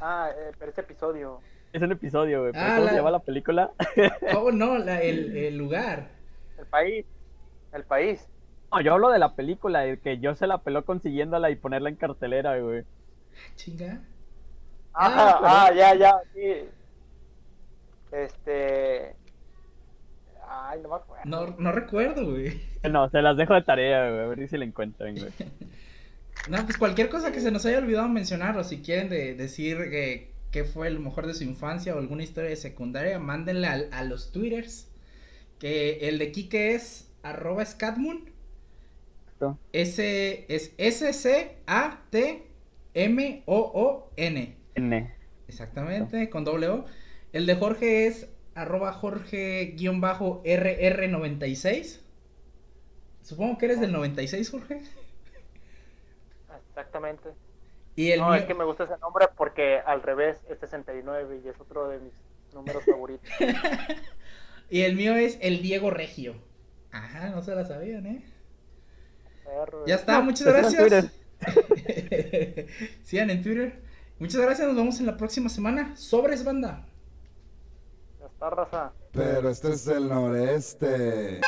Ah, eh, pero ese episodio. Es un episodio, güey. Ah, ¿Cómo la- se llama la película? Oh, no, la- el, el lugar. El país. El país. No, yo hablo de la película, el que yo se la peló consiguiéndola y ponerla en cartelera, güey. Chinga. Ah, Ah, ah, ya, ya, sí. Este. Ay, no me acuerdo. No, no recuerdo, güey. No, se las dejo de tarea, güey, a ver si la encuentran, güey. No, pues cualquier cosa que se nos haya olvidado mencionar o si quieren de, decir que, qué fue lo mejor de su infancia o alguna historia de secundaria, mándenle al- a, los twitters. Que el de Kike es arroba scatmoon. Exacto. S es S-C-A-T-M-O-O-N. N. Exactamente, con doble O. El de Jorge es arroba Jorge-RR96. Supongo que eres del 96, Jorge. Exactamente. Y el no, mío... es que me gusta ese nombre porque al revés es 69 y es otro de mis números favoritos. Y el mío es el Diego Regio. Ajá, no se la sabían, ¿eh? Perro. Ya está, muchas Pues en gracias. Sigan en Twitter. Muchas gracias, nos vemos en la próxima semana. Sobres, banda. Ya está, raza. Pero este es el noreste.